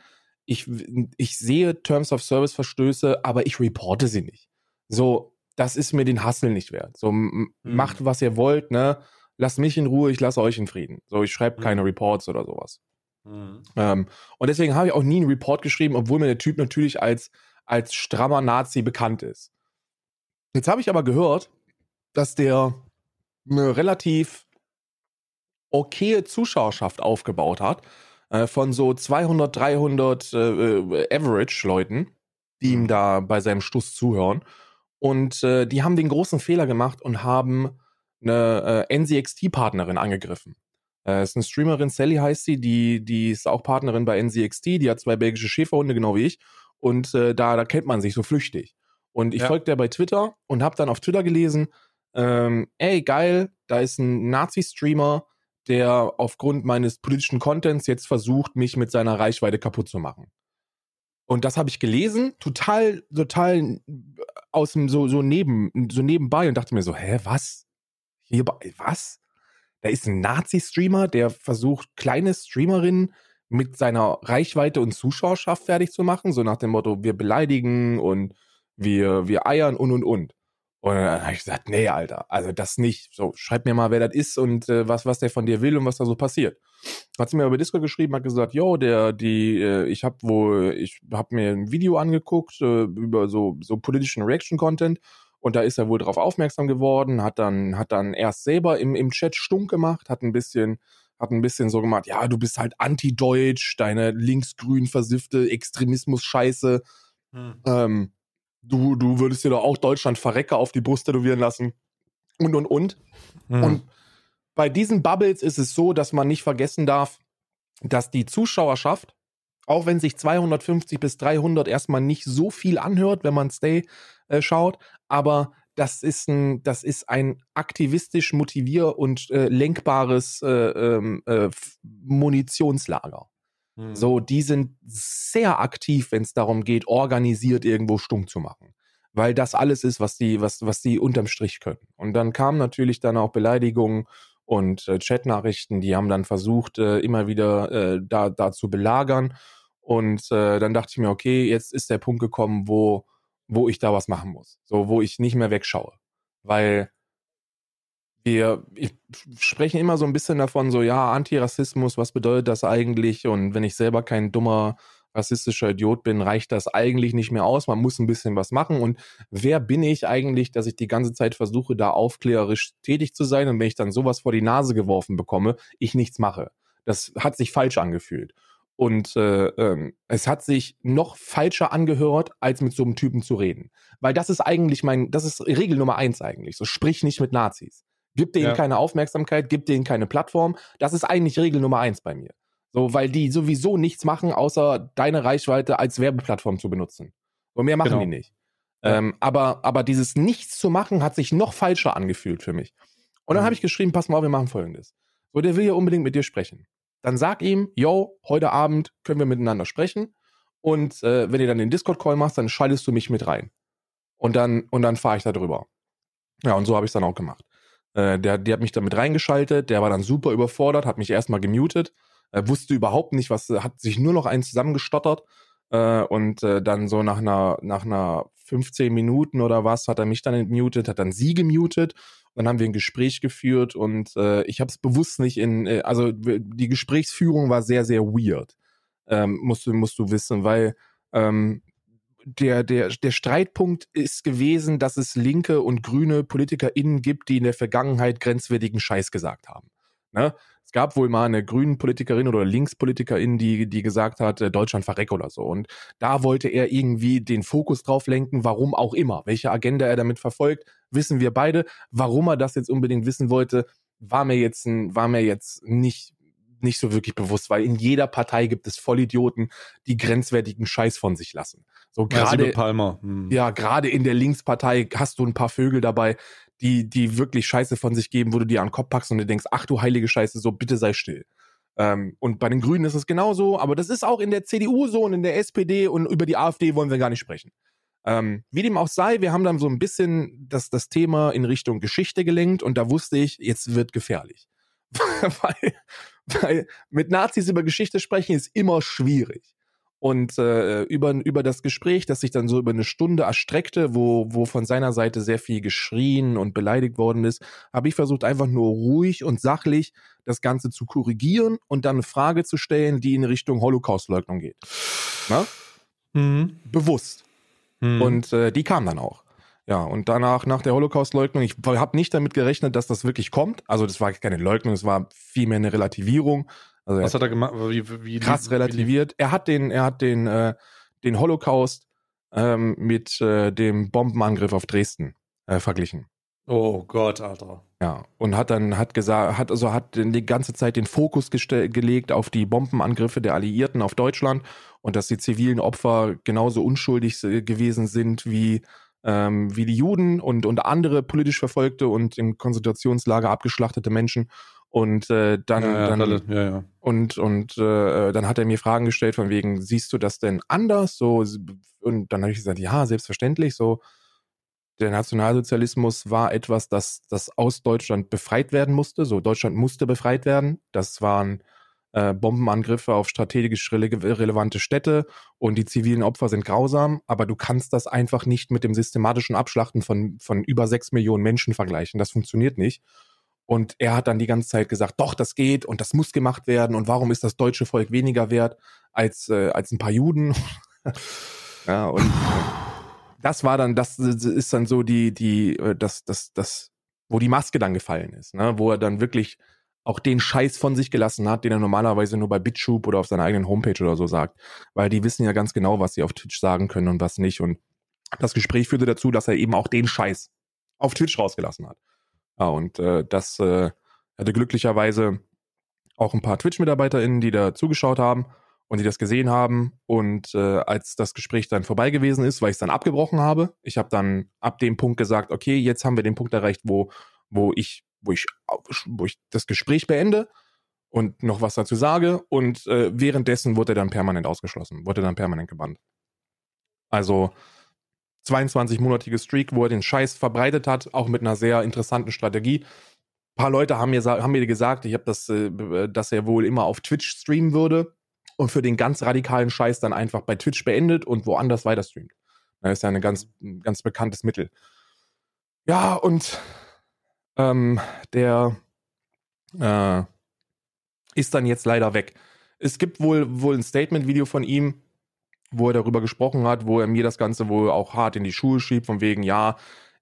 ich, ich sehe Terms of Service Verstöße, aber ich reporte sie nicht. So, das ist mir den Hassel nicht wert. So, mhm. macht, was ihr wollt, ne? Lasst mich in Ruhe, ich lasse euch in Frieden. So, ich schreibe mhm. keine Reports oder sowas. Mhm. Ähm, und deswegen habe ich auch nie einen Report geschrieben, obwohl mir der Typ natürlich als, als strammer Nazi bekannt ist. Jetzt habe ich aber gehört, dass der eine relativ okaye Zuschauerschaft aufgebaut hat, äh, von so 200, 300 äh, äh, Average-Leuten, die ihm mhm. da bei seinem Stuss zuhören. Und äh, die haben den großen Fehler gemacht und haben eine äh, NCXT-Partnerin angegriffen. Äh, ist eine Streamerin, Sally heißt sie, die, die ist auch Partnerin bei NCXT, die hat zwei belgische Schäferhunde, genau wie ich. Und da, da kennt man sich so flüchtig. Und ich ja. folgte der bei Twitter und habe dann auf Twitter gelesen, ähm, ey, geil, da ist ein Nazi-Streamer, der aufgrund meines politischen Contents jetzt versucht, mich mit seiner Reichweite kaputt zu machen. Und das habe ich gelesen, total, total aus dem so, so neben, so nebenbei und dachte mir so, hä, was? Hier, was? Da ist ein Nazi-Streamer, der versucht, kleine Streamerinnen mit seiner Reichweite und Zuschauerschaft fertig zu machen, so nach dem Motto, wir beleidigen und wir, wir eiern und und und. Und dann habe ich gesagt, nee, Alter, also das nicht. So, schreib mir mal, wer das ist und äh, was, was der von dir will und was da so passiert. Hat sie mir über Discord geschrieben, hat gesagt, yo, der, die, äh, ich habe wohl, ich habe mir ein Video angeguckt äh, über so, so politischen Reaction-Content und da ist er wohl drauf aufmerksam geworden, hat dann, hat dann erst selber im, im Chat stunk gemacht, hat ein bisschen, hat ein bisschen so gemacht, ja, du bist halt anti-deutsch, deine linksgrün versiffte Extremismus-Scheiße. Hm. Ähm, du, du würdest dir doch auch Deutschland Verrecke auf die Brust tätowieren lassen. Und, und, und. Mhm. Und bei diesen Bubbles ist es so, dass man nicht vergessen darf, dass die Zuschauerschaft, auch wenn sich 250 bis 300 erstmal nicht so viel anhört, wenn man Stay äh, schaut, aber das ist ein, das ist ein aktivistisch motivier- und äh, lenkbares äh, ähm, äh, Munitionslager. Mhm. So, die sind sehr aktiv, wenn es darum geht, organisiert irgendwo stumm zu machen. Weil das alles ist, was die, was, was die unterm Strich können. Und dann kamen natürlich dann auch Beleidigungen und äh, Chatnachrichten, die haben dann versucht, äh, immer wieder äh, da, da zu belagern. Und äh, dann dachte ich mir, okay, jetzt ist der Punkt gekommen, wo, wo ich da was machen muss. So, wo ich nicht mehr wegschaue. Weil wir sprechen immer so ein bisschen davon, so ja, Antirassismus, was bedeutet das eigentlich? Und wenn ich selber kein dummer rassistischer Idiot bin, reicht das eigentlich nicht mehr aus. Man muss ein bisschen was machen. Und wer bin ich eigentlich, dass ich die ganze Zeit versuche, da aufklärerisch tätig zu sein und wenn ich dann sowas vor die Nase geworfen bekomme, ich nichts mache. Das hat sich falsch angefühlt. Und äh, ähm, es hat sich noch falscher angehört, als mit so einem Typen zu reden. Weil das ist eigentlich mein, das ist Regel Nummer eins eigentlich. So sprich nicht mit Nazis. Gib denen ja. keine Aufmerksamkeit, gib denen keine Plattform. Das ist eigentlich Regel Nummer eins bei mir. So, weil die sowieso nichts machen, außer deine Reichweite als Werbeplattform zu benutzen. Und mehr machen genau. die nicht. Ja. Ähm, aber, aber dieses Nichts zu machen hat sich noch falscher angefühlt für mich. Und dann mhm. habe ich geschrieben, pass mal auf, wir machen folgendes. So, der will ja unbedingt mit dir sprechen. Dann sag ihm, yo, heute Abend können wir miteinander sprechen. Und äh, wenn ihr dann den Discord-Call machst, dann schaltest du mich mit rein. Und dann, und dann fahre ich da drüber. Ja, und so habe ich es dann auch gemacht. Äh, der, der hat mich damit reingeschaltet, der war dann super überfordert, hat mich erstmal gemutet, äh, wusste überhaupt nicht, was, hat sich nur noch eins zusammengestottert. Äh, und äh, dann so nach einer, nach einer 15 Minuten oder was hat er mich dann entmutet, hat dann sie gemutet. Dann haben wir ein Gespräch geführt und äh, ich habe es bewusst nicht in, also die Gesprächsführung war sehr, sehr weird. Ähm, musst, du, musst du wissen, weil ähm, der, der, der Streitpunkt ist gewesen, dass es linke und grüne PolitikerInnen gibt, die in der Vergangenheit grenzwertigen Scheiß gesagt haben. Ne? Es gab wohl mal eine grünen Politikerin oder Linkspolitikerin, die, die gesagt hat, äh, Deutschland verreck oder so. Und da wollte er irgendwie den Fokus drauf lenken, warum auch immer. Welche Agenda er damit verfolgt, wissen wir beide. Warum er das jetzt unbedingt wissen wollte, war mir jetzt, war mir jetzt nicht nicht so wirklich bewusst, weil in jeder Partei gibt es Vollidioten, die grenzwertigen Scheiß von sich lassen. So gerade Palmer. Hm. Ja, gerade in der Linkspartei hast du ein paar Vögel dabei, die die wirklich Scheiße von sich geben, wo du dir an den Kopf packst und du denkst, ach du heilige Scheiße, so bitte sei still. Ähm, und bei den Grünen ist es genauso, aber das ist auch in der CDU so und in der SPD und über die AfD wollen wir gar nicht sprechen. Ähm, wie dem auch sei, wir haben dann so ein bisschen das, das Thema in Richtung Geschichte gelenkt und da wusste ich, jetzt wird gefährlich. weil, weil mit Nazis über Geschichte sprechen ist immer schwierig. Und äh, über, über das Gespräch, das sich dann so über eine Stunde erstreckte, wo, wo von seiner Seite sehr viel geschrien und beleidigt worden ist, habe ich versucht, einfach nur ruhig und sachlich das Ganze zu korrigieren und dann eine Frage zu stellen, die in Richtung Holocaustleugnung geht. Mhm. Bewusst. Mhm. Und äh, die kam dann auch. Ja, und danach, nach der Holocaustleugnung, ich habe nicht damit gerechnet, dass das wirklich kommt. Also das war keine Leugnung, es war vielmehr eine Relativierung. Also Was hat er gemacht? Wie, wie, krass wie, relativiert. er hat den, er hat den, äh, den Holocaust ähm, mit äh, dem Bombenangriff auf Dresden äh, verglichen. Oh Gott, Alter. Ja, und hat dann, hat gesagt, hat also hat die ganze Zeit den Fokus gelegt auf die Bombenangriffe der Alliierten auf Deutschland und dass die zivilen Opfer genauso unschuldig gewesen sind wie ähm, wie die Juden und, und andere politisch verfolgte und im Konzentrationslager abgeschlachtete Menschen und äh, dann, ja, ja, dann ja, und und äh, dann hat er mir Fragen gestellt von wegen, siehst du das denn anders? So und dann habe ich gesagt, ja, selbstverständlich. So der Nationalsozialismus war etwas, das das aus Deutschland befreit werden musste. So Deutschland musste befreit werden. Das waren äh, Bombenangriffe auf strategisch rele relevante Städte und die zivilen Opfer sind grausam, aber du kannst das einfach nicht mit dem systematischen Abschlachten von, von über sechs Millionen Menschen vergleichen. Das funktioniert nicht. Und er hat dann die ganze Zeit gesagt, doch, das geht und das muss gemacht werden. Und warum ist das deutsche Volk weniger wert als, äh, als ein paar Juden? ja, und das war dann, das ist dann so die, die, äh, das, das, das, wo die Maske dann gefallen ist, ne? wo er dann wirklich auch den Scheiß von sich gelassen hat, den er normalerweise nur bei BitTube oder auf seiner eigenen Homepage oder so sagt. Weil die wissen ja ganz genau, was sie auf Twitch sagen können und was nicht. Und das Gespräch führte dazu, dass er eben auch den Scheiß auf Twitch rausgelassen hat. Ja, und äh, das äh, hatte glücklicherweise auch ein paar Twitch-MitarbeiterInnen, die da zugeschaut haben und die das gesehen haben. Und äh, als das Gespräch dann vorbei gewesen ist, weil ich es dann abgebrochen habe, ich habe dann ab dem Punkt gesagt, okay, jetzt haben wir den Punkt erreicht, wo, wo ich, wo ich, wo ich das Gespräch beende und noch was dazu sage. Und äh, währenddessen wurde er dann permanent ausgeschlossen, wurde dann permanent gebannt. Also 22-monatige Streak, wo er den Scheiß verbreitet hat, auch mit einer sehr interessanten Strategie. Ein paar Leute haben mir, haben mir gesagt, ich habe das, äh, dass er wohl immer auf Twitch streamen würde und für den ganz radikalen Scheiß dann einfach bei Twitch beendet und woanders weiter streamt. Das ist ja ein ganz, ganz bekanntes Mittel. Ja, und ähm, der äh, ist dann jetzt leider weg. Es gibt wohl, wohl ein Statement-Video von ihm, wo er darüber gesprochen hat, wo er mir das Ganze wohl auch hart in die Schuhe schiebt, von wegen, ja,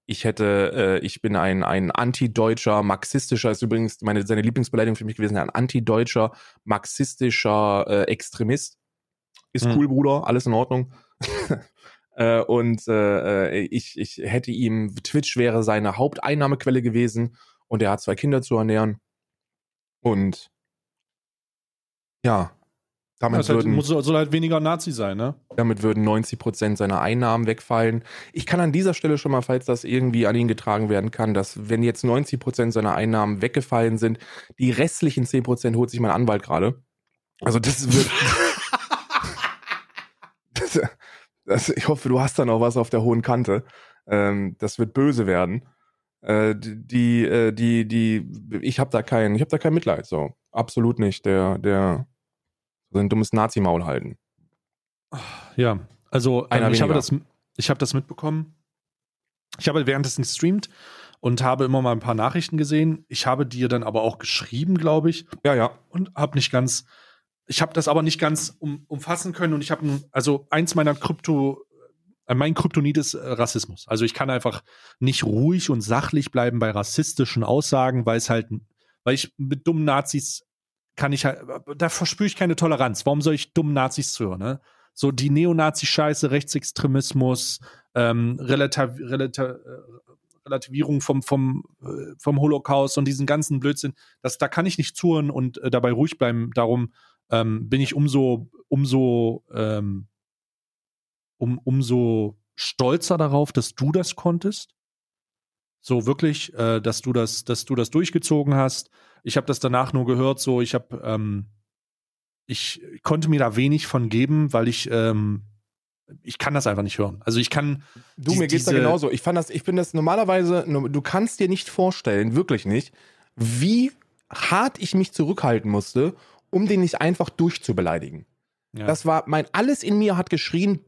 ich hätte, äh, ich bin ein, ein antideutscher, marxistischer, ist übrigens meine, seine Lieblingsbeleidigung für mich gewesen, ein antideutscher, marxistischer äh, Extremist. Ist hm. cool, Bruder, alles in Ordnung. äh, und äh, äh, ich, ich hätte ihm, Twitch wäre seine Haupteinnahmequelle gewesen und er hat zwei Kinder zu ernähren. Und ja, damit halt, würden, muss, soll halt weniger Nazi sein, ne? Damit würden 90 Prozent seiner Einnahmen wegfallen. Ich kann an dieser Stelle schon mal, falls das irgendwie an ihn getragen werden kann, dass wenn jetzt 90 Prozent seiner Einnahmen weggefallen sind, die restlichen 10 Prozent holt sich mein Anwalt gerade. Also das wird. das, das, ich hoffe, du hast da noch was auf der hohen Kante. Ähm, das wird böse werden. Äh, die, äh, die, die, ich habe da kein, ich habe da kein Mitleid. So absolut nicht. Der, der so ein dummes Nazi-Maul halten. Ja, also ähm, ich, habe das, ich habe das mitbekommen. Ich habe währenddessen gestreamt und habe immer mal ein paar Nachrichten gesehen. Ich habe dir dann aber auch geschrieben, glaube ich. Ja, ja. Und habe nicht ganz, ich habe das aber nicht ganz um, umfassen können und ich habe, also eins meiner Krypto, äh, mein Kryptonit ist äh, Rassismus. Also ich kann einfach nicht ruhig und sachlich bleiben bei rassistischen Aussagen, weil es halt, weil ich mit dummen Nazis kann ich halt, da verspüre ich keine Toleranz. Warum soll ich dummen Nazis zuhören, ne? So die Neonazi-Scheiße, Rechtsextremismus, ähm, Relativ, Relativ, äh, Relativierung vom, vom, vom Holocaust und diesen ganzen Blödsinn, das, da kann ich nicht zuhören und äh, dabei ruhig bleiben. Darum ähm, bin ich umso, umso, ähm, um, umso stolzer darauf, dass du das konntest. So wirklich, äh, dass du das, dass du das durchgezogen hast. Ich habe das danach nur gehört, so ich habe, ähm, ich konnte mir da wenig von geben, weil ich ähm, ich kann das einfach nicht hören. Also ich kann. Du, die, mir geht's da genauso. Ich fand das, ich bin das normalerweise, du kannst dir nicht vorstellen, wirklich nicht, wie hart ich mich zurückhalten musste, um den nicht einfach durchzubeleidigen. Ja. Das war mein, alles in mir hat geschrien,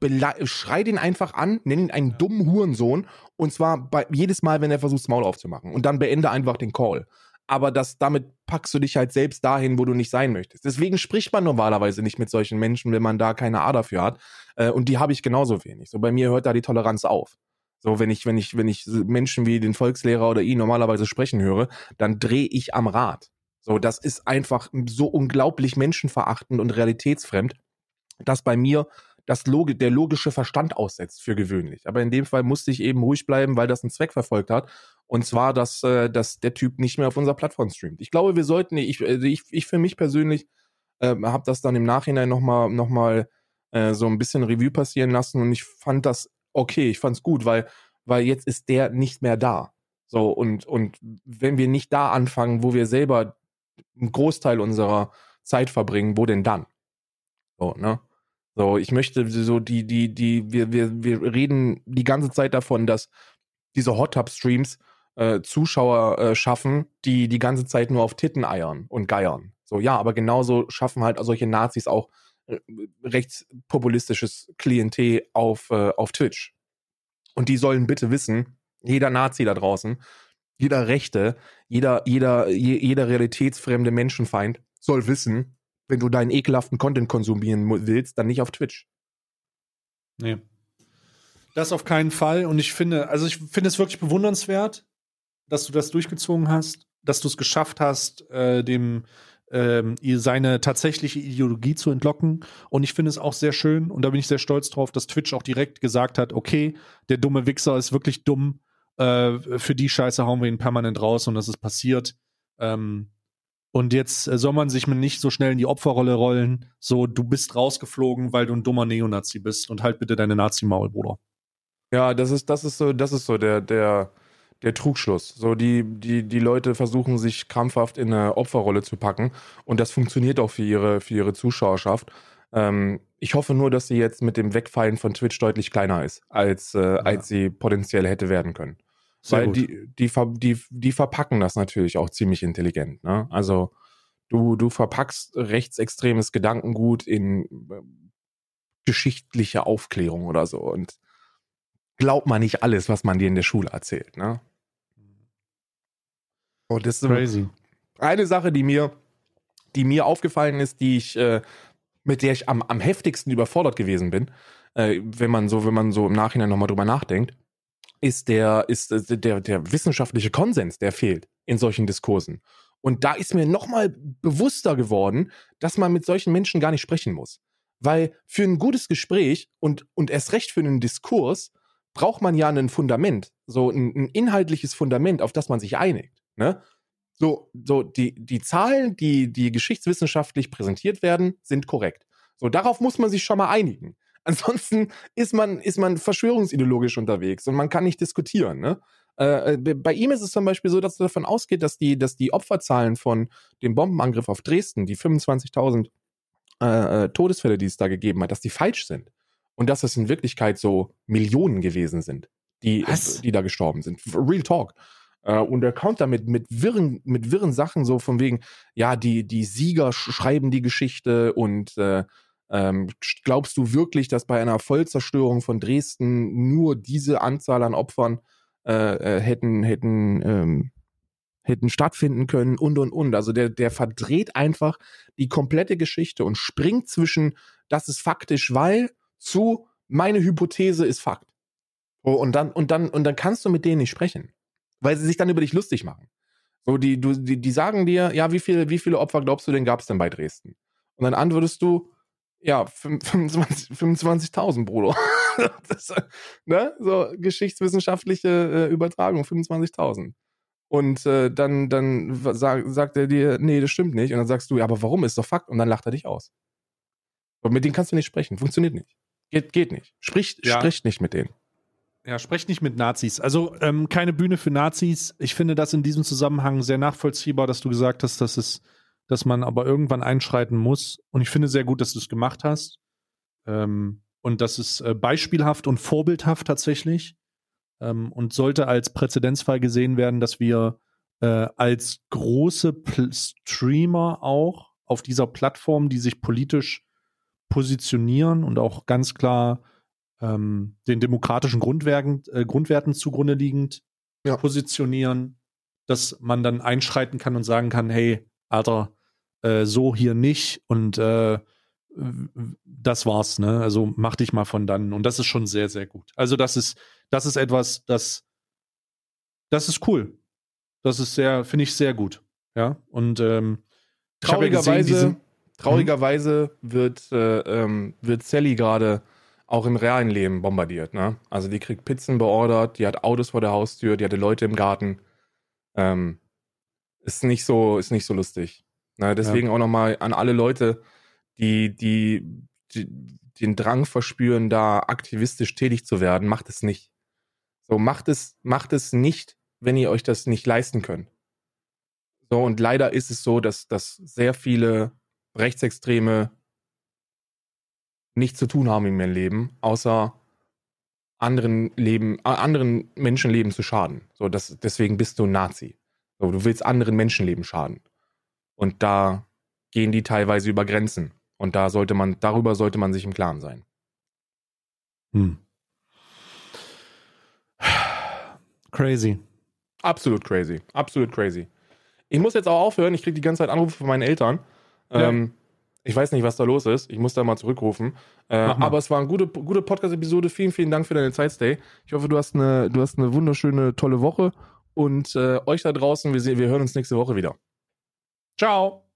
schrei den einfach an, nenn ihn einen ja. dummen Hurensohn und zwar bei, jedes Mal, wenn er versucht, das Maul aufzumachen und dann beende einfach den Call. Aber das, damit packst du dich halt selbst dahin, wo du nicht sein möchtest. Deswegen spricht man normalerweise nicht mit solchen Menschen, wenn man da keine A dafür hat. Äh, und die habe ich genauso wenig. So bei mir hört da die Toleranz auf. So, wenn ich, wenn ich, wenn ich Menschen wie den Volkslehrer oder ihn normalerweise sprechen höre, dann drehe ich am Rad. So, das ist einfach so unglaublich menschenverachtend und realitätsfremd dass bei mir das Log der logische Verstand aussetzt für gewöhnlich. Aber in dem Fall musste ich eben ruhig bleiben, weil das einen Zweck verfolgt hat. Und zwar, dass, äh, dass der Typ nicht mehr auf unserer Plattform streamt. Ich glaube, wir sollten, ich, also ich, ich für mich persönlich äh, habe das dann im Nachhinein nochmal noch mal, äh, so ein bisschen Revue passieren lassen und ich fand das okay, ich fand's gut, weil, weil jetzt ist der nicht mehr da. So, und, und wenn wir nicht da anfangen, wo wir selber einen Großteil unserer Zeit verbringen, wo denn dann? So, ne? So, ich möchte so die, die, die, wir, wir, wir reden die ganze Zeit davon, dass diese Hot Tub Streams äh, Zuschauer äh, schaffen, die die ganze Zeit nur auf Titten eiern und geiern. So, ja, aber genauso schaffen halt solche Nazis auch äh, rechtspopulistisches Klientel auf, äh, auf Twitch. Und die sollen bitte wissen, jeder Nazi da draußen, jeder Rechte, jeder, jeder, jeder realitätsfremde Menschenfeind soll wissen, wenn du deinen ekelhaften Content konsumieren willst, dann nicht auf Twitch. Nee. Das auf keinen Fall. Und ich finde, also ich finde es wirklich bewundernswert, dass du das durchgezogen hast, dass du es geschafft hast, äh, dem ähm, seine tatsächliche Ideologie zu entlocken. Und ich finde es auch sehr schön, und da bin ich sehr stolz drauf, dass Twitch auch direkt gesagt hat, okay, der dumme Wichser ist wirklich dumm, äh, für die Scheiße hauen wir ihn permanent raus und das ist passiert. Ähm, und jetzt äh, soll man sich nicht so schnell in die Opferrolle rollen. So, du bist rausgeflogen, weil du ein dummer Neonazi bist und halt bitte deine Nazi-Maul, Bruder. Ja, das ist, das ist so, das ist so der, der, der Trugschluss. So, die, die, die Leute versuchen sich krampfhaft in eine Opferrolle zu packen und das funktioniert auch für ihre, für ihre Zuschauerschaft. Ähm, ich hoffe nur, dass sie jetzt mit dem Wegfallen von Twitch deutlich kleiner ist, als, äh, ja. als sie potenziell hätte werden können. Sehr Weil gut. die, die, die, die verpacken das natürlich auch ziemlich intelligent. Ne? Also du, du verpackst rechtsextremes Gedankengut in äh, geschichtliche Aufklärung oder so. Und glaubt man nicht alles, was man dir in der Schule erzählt. Ne? Und das ist Crazy. eine Sache, die mir, die mir aufgefallen ist, die ich, äh, mit der ich am, am heftigsten überfordert gewesen bin, äh, wenn man so, wenn man so im Nachhinein nochmal drüber nachdenkt ist der, ist äh, der, der wissenschaftliche Konsens, der fehlt in solchen Diskursen. Und da ist mir nochmal bewusster geworden, dass man mit solchen Menschen gar nicht sprechen muss. Weil für ein gutes Gespräch und, und erst recht für einen Diskurs braucht man ja ein Fundament, so ein, ein inhaltliches Fundament, auf das man sich einigt. Ne? So, so die, die Zahlen, die, die geschichtswissenschaftlich präsentiert werden, sind korrekt. So, darauf muss man sich schon mal einigen. Ansonsten ist man, ist man verschwörungsideologisch unterwegs und man kann nicht diskutieren. Ne? Äh, äh bei ihm ist es zum Beispiel so, dass er davon ausgeht, dass die, dass die Opferzahlen von dem Bombenangriff auf Dresden, die 25.000 äh, äh, Todesfälle, die es da gegeben hat, dass die falsch sind. Und dass es in Wirklichkeit so Millionen gewesen sind, die, die da gestorben sind. Real Talk. Uh, und er kommt damit mit wirren, mit wirren Sachen so von wegen, ja, die, die Sieger schreiben die Geschichte und äh, ähm, glaubst du wirklich, dass bei einer Vollzerstörung von Dresden nur diese Anzahl an Opfern äh, äh, hätten, hätten, ähm, hätten stattfinden können und und und. Also der, der verdreht einfach die komplette Geschichte und springt zwischen, das ist faktisch, weil zu meine Hypothese ist Fakt. Oh, und dann, und dann, und dann kannst du mit denen nicht sprechen. Weil sie sich dann über dich lustig machen. So, die, du, die, die sagen dir, ja, wie viele, wie viele Opfer glaubst du denn gab es denn bei Dresden? Und dann antwortest du, ja, 25.000, 25 Bruder. das, ne? So geschichtswissenschaftliche äh, Übertragung, 25.000. Und äh, dann, dann sag, sagt er dir, nee, das stimmt nicht. Und dann sagst du, ja, aber warum ist doch Fakt? Und dann lacht er dich aus. Und mit denen kannst du nicht sprechen. Funktioniert nicht. Geht, geht nicht. Sprich, ja. Sprich nicht mit denen. Ja, sprecht nicht mit Nazis. Also ähm, keine Bühne für Nazis. Ich finde das in diesem Zusammenhang sehr nachvollziehbar, dass du gesagt hast, dass es dass man aber irgendwann einschreiten muss. Und ich finde sehr gut, dass du es gemacht hast. Ähm, und das ist äh, beispielhaft und vorbildhaft tatsächlich. Ähm, und sollte als Präzedenzfall gesehen werden, dass wir äh, als große Pl Streamer auch auf dieser Plattform, die sich politisch positionieren und auch ganz klar ähm, den demokratischen Grundwerken, äh, Grundwerten zugrunde liegend ja. positionieren, dass man dann einschreiten kann und sagen kann, hey, Alter, äh, so hier nicht und äh, das war's, ne? Also mach dich mal von dann. Und das ist schon sehr, sehr gut. Also, das ist, das ist etwas, das, das ist cool. Das ist sehr, finde ich sehr gut. Ja. Und ähm, traurigerweise, ja gesehen, traurigerweise wird, äh, ähm, wird Sally gerade auch im realen Leben bombardiert, ne? Also die kriegt Pizzen beordert, die hat Autos vor der Haustür, die hatte Leute im Garten. Ähm, ist nicht so, ist nicht so lustig. Ne? Deswegen ja. auch nochmal an alle Leute, die, die, die den Drang verspüren, da aktivistisch tätig zu werden, macht es nicht. So, macht es, macht es nicht, wenn ihr euch das nicht leisten könnt. So, und leider ist es so, dass, dass sehr viele Rechtsextreme nichts zu tun haben in ihrem Leben, außer anderen Leben, anderen Menschenleben zu schaden. So, das, deswegen bist du ein Nazi. So, du willst anderen Menschenleben schaden. Und da gehen die teilweise über Grenzen. Und da sollte man, darüber sollte man sich im Klaren sein. Hm. Crazy. Absolut crazy. Absolut crazy. Ich muss jetzt auch aufhören. Ich kriege die ganze Zeit Anrufe von meinen Eltern. Ja. Ähm, ich weiß nicht, was da los ist. Ich muss da mal zurückrufen. Äh, aber es war eine gute, gute Podcast-Episode. Vielen, vielen Dank für deine Zeit, Stay. Ich hoffe, du hast eine, du hast eine wunderschöne, tolle Woche. Und äh, euch da draußen, wir, sehen, wir hören uns nächste Woche wieder. Ciao.